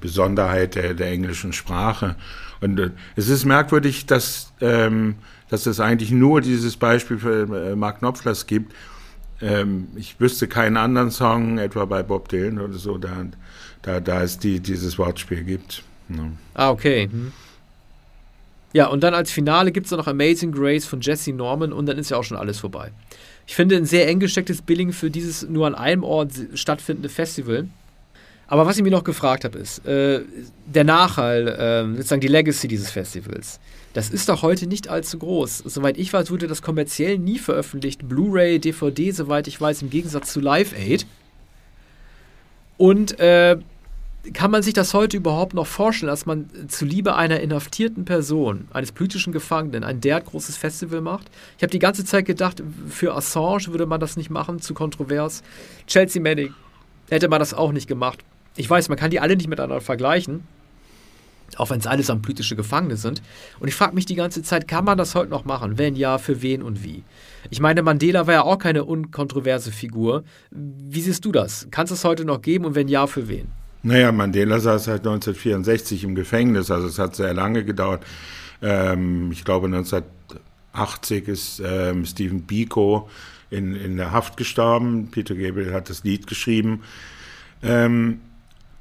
[SPEAKER 2] Besonderheit der, der, englischen Sprache. Und äh, es ist merkwürdig, dass, ähm, dass es eigentlich nur dieses Beispiel für äh, Mark Knopflers gibt. Ähm, ich wüsste keinen anderen Song, etwa bei Bob Dylan oder so, da, da, da es die, dieses Wortspiel gibt.
[SPEAKER 1] Ne? Ah, okay. Hm. Ja, und dann als Finale gibt es noch Amazing Grace von Jesse Norman und dann ist ja auch schon alles vorbei. Ich finde ein sehr eng gestecktes Billing für dieses nur an einem Ort stattfindende Festival. Aber was ich mir noch gefragt habe, ist, äh, der Nachhall, äh, sozusagen die Legacy dieses Festivals, das ist doch heute nicht allzu groß. Soweit ich weiß, wurde das kommerziell nie veröffentlicht. Blu-ray, DVD, soweit ich weiß, im Gegensatz zu Live Aid. Und äh, kann man sich das heute überhaupt noch vorstellen, dass man zuliebe einer inhaftierten Person, eines politischen Gefangenen, ein derart großes Festival macht? Ich habe die ganze Zeit gedacht, für Assange würde man das nicht machen, zu kontrovers. Chelsea Manning hätte man das auch nicht gemacht. Ich weiß, man kann die alle nicht miteinander vergleichen, auch wenn es alles an politische Gefangene sind. Und ich frage mich die ganze Zeit, kann man das heute noch machen? Wenn ja, für wen und wie? Ich meine, Mandela war ja auch keine unkontroverse Figur. Wie siehst du das? Kannst es heute noch geben und wenn ja, für wen?
[SPEAKER 2] Naja, Mandela saß seit 1964 im Gefängnis, also es hat sehr lange gedauert. Ähm, ich glaube 1980 ist ähm, Stephen Biko in, in der Haft gestorben. Peter Gabriel hat das Lied geschrieben. Ähm,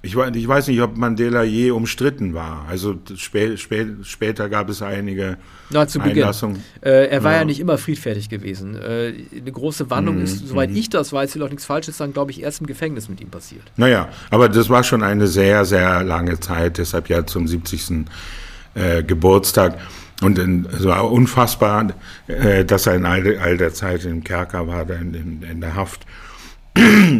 [SPEAKER 2] ich, ich, weiß nicht, ob Mandela je umstritten war. Also spä, spä, später gab es einige
[SPEAKER 1] Na, zu Einlassungen. Äh, er war ja. ja. nicht immer friedfertig gewesen. Äh, eine große Wandlung mhm. ist, soweit mhm. ich das weiß, will auch nichts Falsches sagen, glaube ich, erst im Gefängnis mit ihm passiert.
[SPEAKER 2] Naja, aber das war schon eine sehr, sehr lange Zeit, deshalb ja zum 70. Äh, Geburtstag. Und es war unfassbar, äh, dass er in all, all, der Zeit im Kerker war, in, in, in der Haft.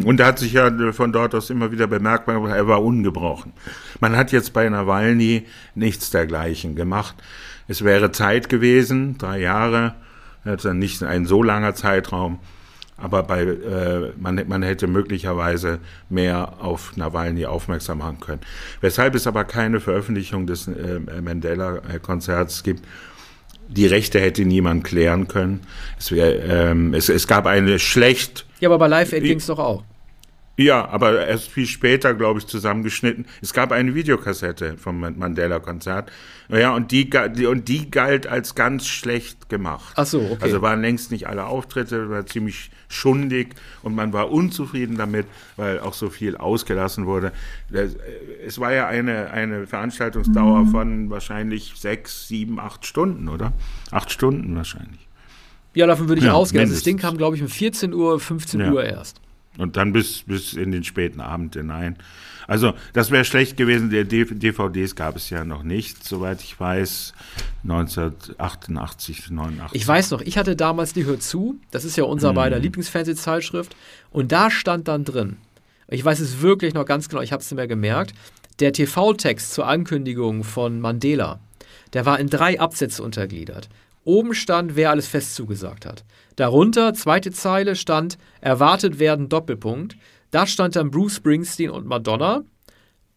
[SPEAKER 2] Und er hat sich ja von dort aus immer wieder bemerkbar er war ungebrochen. Man hat jetzt bei Nawalny nichts dergleichen gemacht. Es wäre Zeit gewesen, drei Jahre, also nicht ein so langer Zeitraum, aber bei, äh, man, man hätte möglicherweise mehr auf Nawalny aufmerksam machen können. Weshalb es aber keine Veröffentlichung des äh, Mandela-Konzerts gibt, die Rechte hätte niemand klären können. Es, wär, ähm, es, es gab eine schlecht
[SPEAKER 1] ja, aber bei Live Aid ging es doch auch.
[SPEAKER 2] Ja, aber erst viel später, glaube ich, zusammengeschnitten. Es gab eine Videokassette vom Mandela-Konzert. Ja, und die, und die galt als ganz schlecht gemacht.
[SPEAKER 1] Ach so, okay.
[SPEAKER 2] Also waren längst nicht alle Auftritte, war ziemlich schundig und man war unzufrieden damit, weil auch so viel ausgelassen wurde. Es war ja eine, eine Veranstaltungsdauer mhm. von wahrscheinlich sechs, sieben, acht Stunden, oder? Acht Stunden wahrscheinlich.
[SPEAKER 1] Ja, davon würde ich ja, ausgehen. Also das Ding kam, glaube ich, um 14 Uhr, 15 ja. Uhr erst.
[SPEAKER 2] Und dann bis, bis in den späten Abend hinein. Also, das wäre schlecht gewesen. Die DVDs gab es ja noch nicht, soweit ich weiß. 1988, 89.
[SPEAKER 1] Ich weiß noch, ich hatte damals die Hör zu. Das ist ja unser hm. beider Lieblingsfernsehzeitschrift. Und da stand dann drin, ich weiß es wirklich noch ganz genau, ich habe es nicht mehr gemerkt, der TV-Text zur Ankündigung von Mandela, der war in drei Absätze untergliedert. Oben stand, wer alles fest zugesagt hat. Darunter, zweite Zeile, stand erwartet werden Doppelpunkt. Da stand dann Bruce Springsteen und Madonna.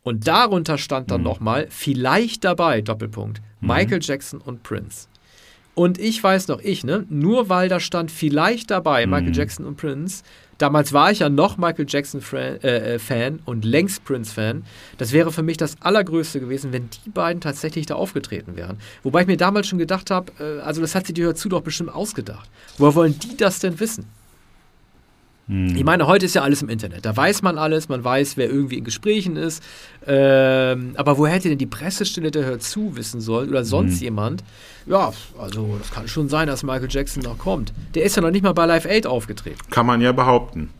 [SPEAKER 1] Und darunter stand dann mhm. nochmal vielleicht dabei Doppelpunkt mhm. Michael Jackson und Prince. Und ich weiß noch, ich, ne? Nur weil da stand vielleicht dabei mhm. Michael Jackson und Prince, Damals war ich ja noch Michael Jackson-Fan äh, äh und längst Prince-Fan. Das wäre für mich das Allergrößte gewesen, wenn die beiden tatsächlich da aufgetreten wären. Wobei ich mir damals schon gedacht habe, äh, also das hat sie die Hör zu doch bestimmt ausgedacht. Woher wollen die das denn wissen? Hm. Ich meine, heute ist ja alles im Internet. Da weiß man alles, man weiß, wer irgendwie in Gesprächen ist. Ähm, aber wo hätte denn die Pressestelle der Hör zu wissen sollen oder sonst hm. jemand? Ja, also das kann schon sein, dass Michael Jackson noch kommt. Der ist ja noch nicht mal bei Live 8 aufgetreten.
[SPEAKER 2] Kann man ja behaupten.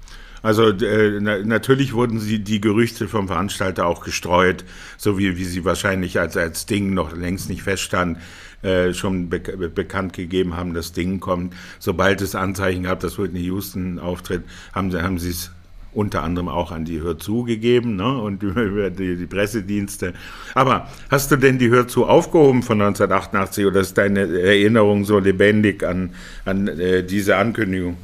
[SPEAKER 2] Also äh, na, natürlich wurden sie die Gerüchte vom Veranstalter auch gestreut, so wie, wie sie wahrscheinlich als, als Ding noch längst nicht feststand äh, schon be bekannt gegeben haben, das Ding kommt. Sobald es Anzeichen gab, dass Whitney Houston auftritt, haben sie haben es unter anderem auch an die Hörzu gegeben ne? und über die, die, Pressedienste. Aber hast du denn die Hörzu aufgehoben von 1988 oder ist deine Erinnerung so lebendig an, an äh, diese Ankündigung?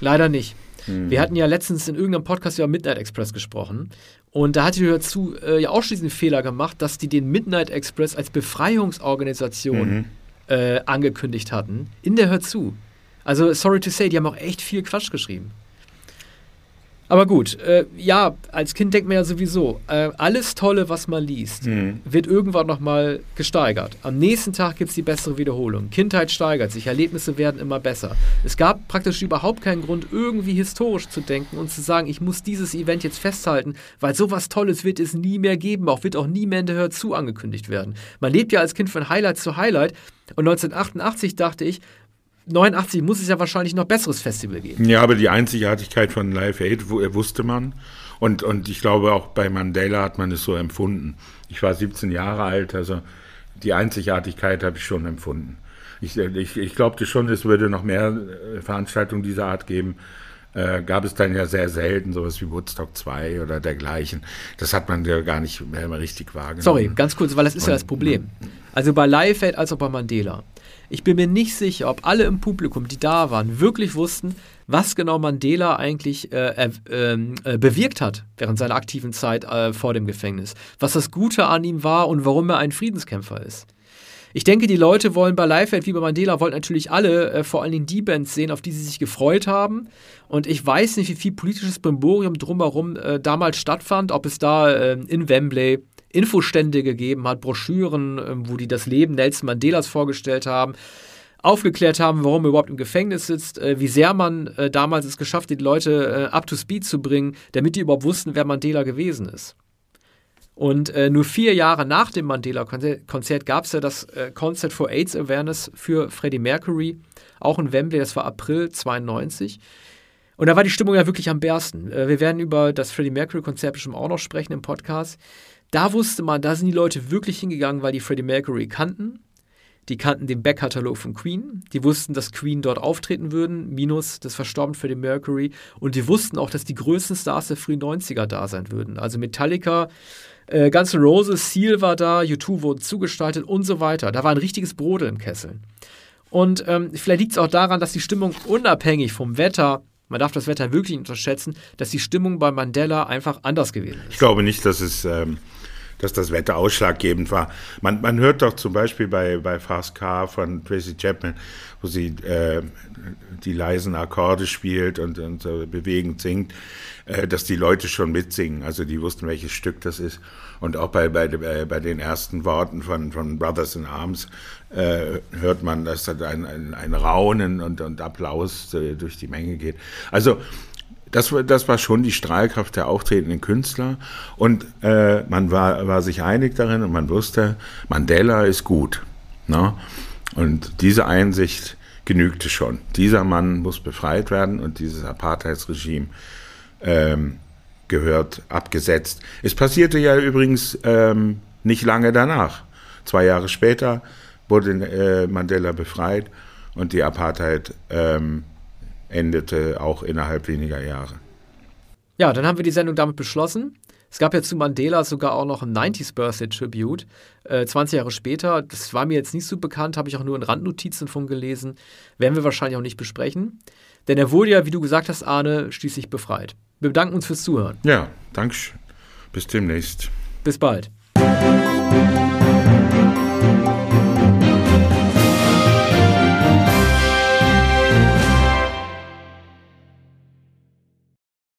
[SPEAKER 1] Leider nicht. Hm. Wir hatten ja letztens in irgendeinem Podcast über Midnight Express gesprochen und da hat die Hörzu äh, ja auch diesen Fehler gemacht, dass die den Midnight Express als Befreiungsorganisation mhm. äh, angekündigt hatten. In der Hörzu. Also, sorry to say, die haben auch echt viel Quatsch geschrieben. Aber gut, äh, ja, als Kind denkt man ja sowieso, äh, alles Tolle, was man liest, mhm. wird irgendwann nochmal gesteigert. Am nächsten Tag gibt es die bessere Wiederholung. Kindheit steigert sich, Erlebnisse werden immer besser. Es gab praktisch überhaupt keinen Grund, irgendwie historisch zu denken und zu sagen, ich muss dieses Event jetzt festhalten, weil sowas Tolles wird es nie mehr geben, auch wird auch nie mehr in der Hör zu angekündigt werden. Man lebt ja als Kind von Highlight zu Highlight und 1988 dachte ich, 89 muss es ja wahrscheinlich noch besseres Festival geben.
[SPEAKER 2] Ja, aber die Einzigartigkeit von Live Aid äh, wusste man. Und, und ich glaube, auch bei Mandela hat man es so empfunden. Ich war 17 Jahre alt, also die Einzigartigkeit habe ich schon empfunden. Ich, äh, ich, ich glaubte schon, es würde noch mehr äh, Veranstaltungen dieser Art geben. Äh, gab es dann ja sehr selten, sowas wie Woodstock 2 oder dergleichen. Das hat man ja gar nicht mehr richtig wahrgenommen.
[SPEAKER 1] Sorry, ganz kurz, weil das ist und, ja das Problem. Also bei Live Aid als auch bei Mandela. Ich bin mir nicht sicher, ob alle im Publikum, die da waren, wirklich wussten, was genau Mandela eigentlich äh, ähm, äh, bewirkt hat während seiner aktiven Zeit äh, vor dem Gefängnis. Was das Gute an ihm war und warum er ein Friedenskämpfer ist. Ich denke, die Leute wollen bei Live wie bei Mandela, wollten natürlich alle äh, vor allen Dingen die Bands sehen, auf die sie sich gefreut haben. Und ich weiß nicht, wie viel politisches Brimborium drumherum äh, damals stattfand, ob es da äh, in Wembley Infostände gegeben hat, Broschüren, ähm, wo die das Leben Nelson Mandelas vorgestellt haben, aufgeklärt haben, warum er überhaupt im Gefängnis sitzt, äh, wie sehr man äh, damals es geschafft hat, die Leute äh, up to speed zu bringen, damit die überhaupt wussten, wer Mandela gewesen ist. Und äh, nur vier Jahre nach dem Mandela-Konzert gab es ja das äh, Concert for AIDS Awareness für Freddie Mercury, auch in Wembley, das war April 92. Und da war die Stimmung ja wirklich am bersten. Äh, wir werden über das Freddie Mercury-Konzert bestimmt auch noch sprechen im Podcast. Da wusste man, da sind die Leute wirklich hingegangen, weil die Freddie Mercury kannten. Die kannten den Backkatalog von Queen. Die wussten, dass Queen dort auftreten würden, minus das verstorbene Freddie Mercury. Und die wussten auch, dass die größten Stars der frühen 90er da sein würden. Also Metallica, äh, Guns N' Roses, Seal war da, U2 wurden zugestaltet und so weiter. Da war ein richtiges Brodel im Kessel. Und ähm, vielleicht liegt es auch daran, dass die Stimmung unabhängig vom Wetter, man darf das Wetter wirklich nicht unterschätzen, dass die Stimmung bei Mandela einfach anders gewesen ist.
[SPEAKER 2] Ich glaube nicht, dass es ähm, dass das Wetter ausschlaggebend war. Man, man hört doch zum Beispiel bei, bei Fast Car von Tracy Chapman, wo sie äh, die leisen Akkorde spielt und, und so bewegend singt, äh, dass die Leute schon mitsingen. Also die wussten, welches Stück das ist. Und auch bei, bei, bei den ersten Worten von, von Brothers in Arms äh, hört man, dass da ein, ein, ein Raunen und, und Applaus äh, durch die Menge geht. Also das, das war schon die Strahlkraft der auftretenden Künstler und äh, man war, war sich einig darin und man wusste, Mandela ist gut. Ne? Und diese Einsicht genügte schon. Dieser Mann muss befreit werden und dieses Apartheidsregime ähm, gehört abgesetzt. Es passierte ja übrigens ähm, nicht lange danach. Zwei Jahre später wurde äh, Mandela befreit und die Apartheid ähm, endete auch innerhalb weniger Jahre.
[SPEAKER 1] Ja, dann haben wir die Sendung damit beschlossen. Es gab ja zu Mandela sogar auch noch ein 90s Birthday Tribute, äh, 20 Jahre später. Das war mir jetzt nicht so bekannt, habe ich auch nur in Randnotizen von gelesen. Werden wir wahrscheinlich auch nicht besprechen. Denn er wurde ja, wie du gesagt hast, Arne, schließlich befreit. Wir bedanken uns fürs Zuhören.
[SPEAKER 2] Ja, Dankeschön. Bis demnächst.
[SPEAKER 1] Bis bald.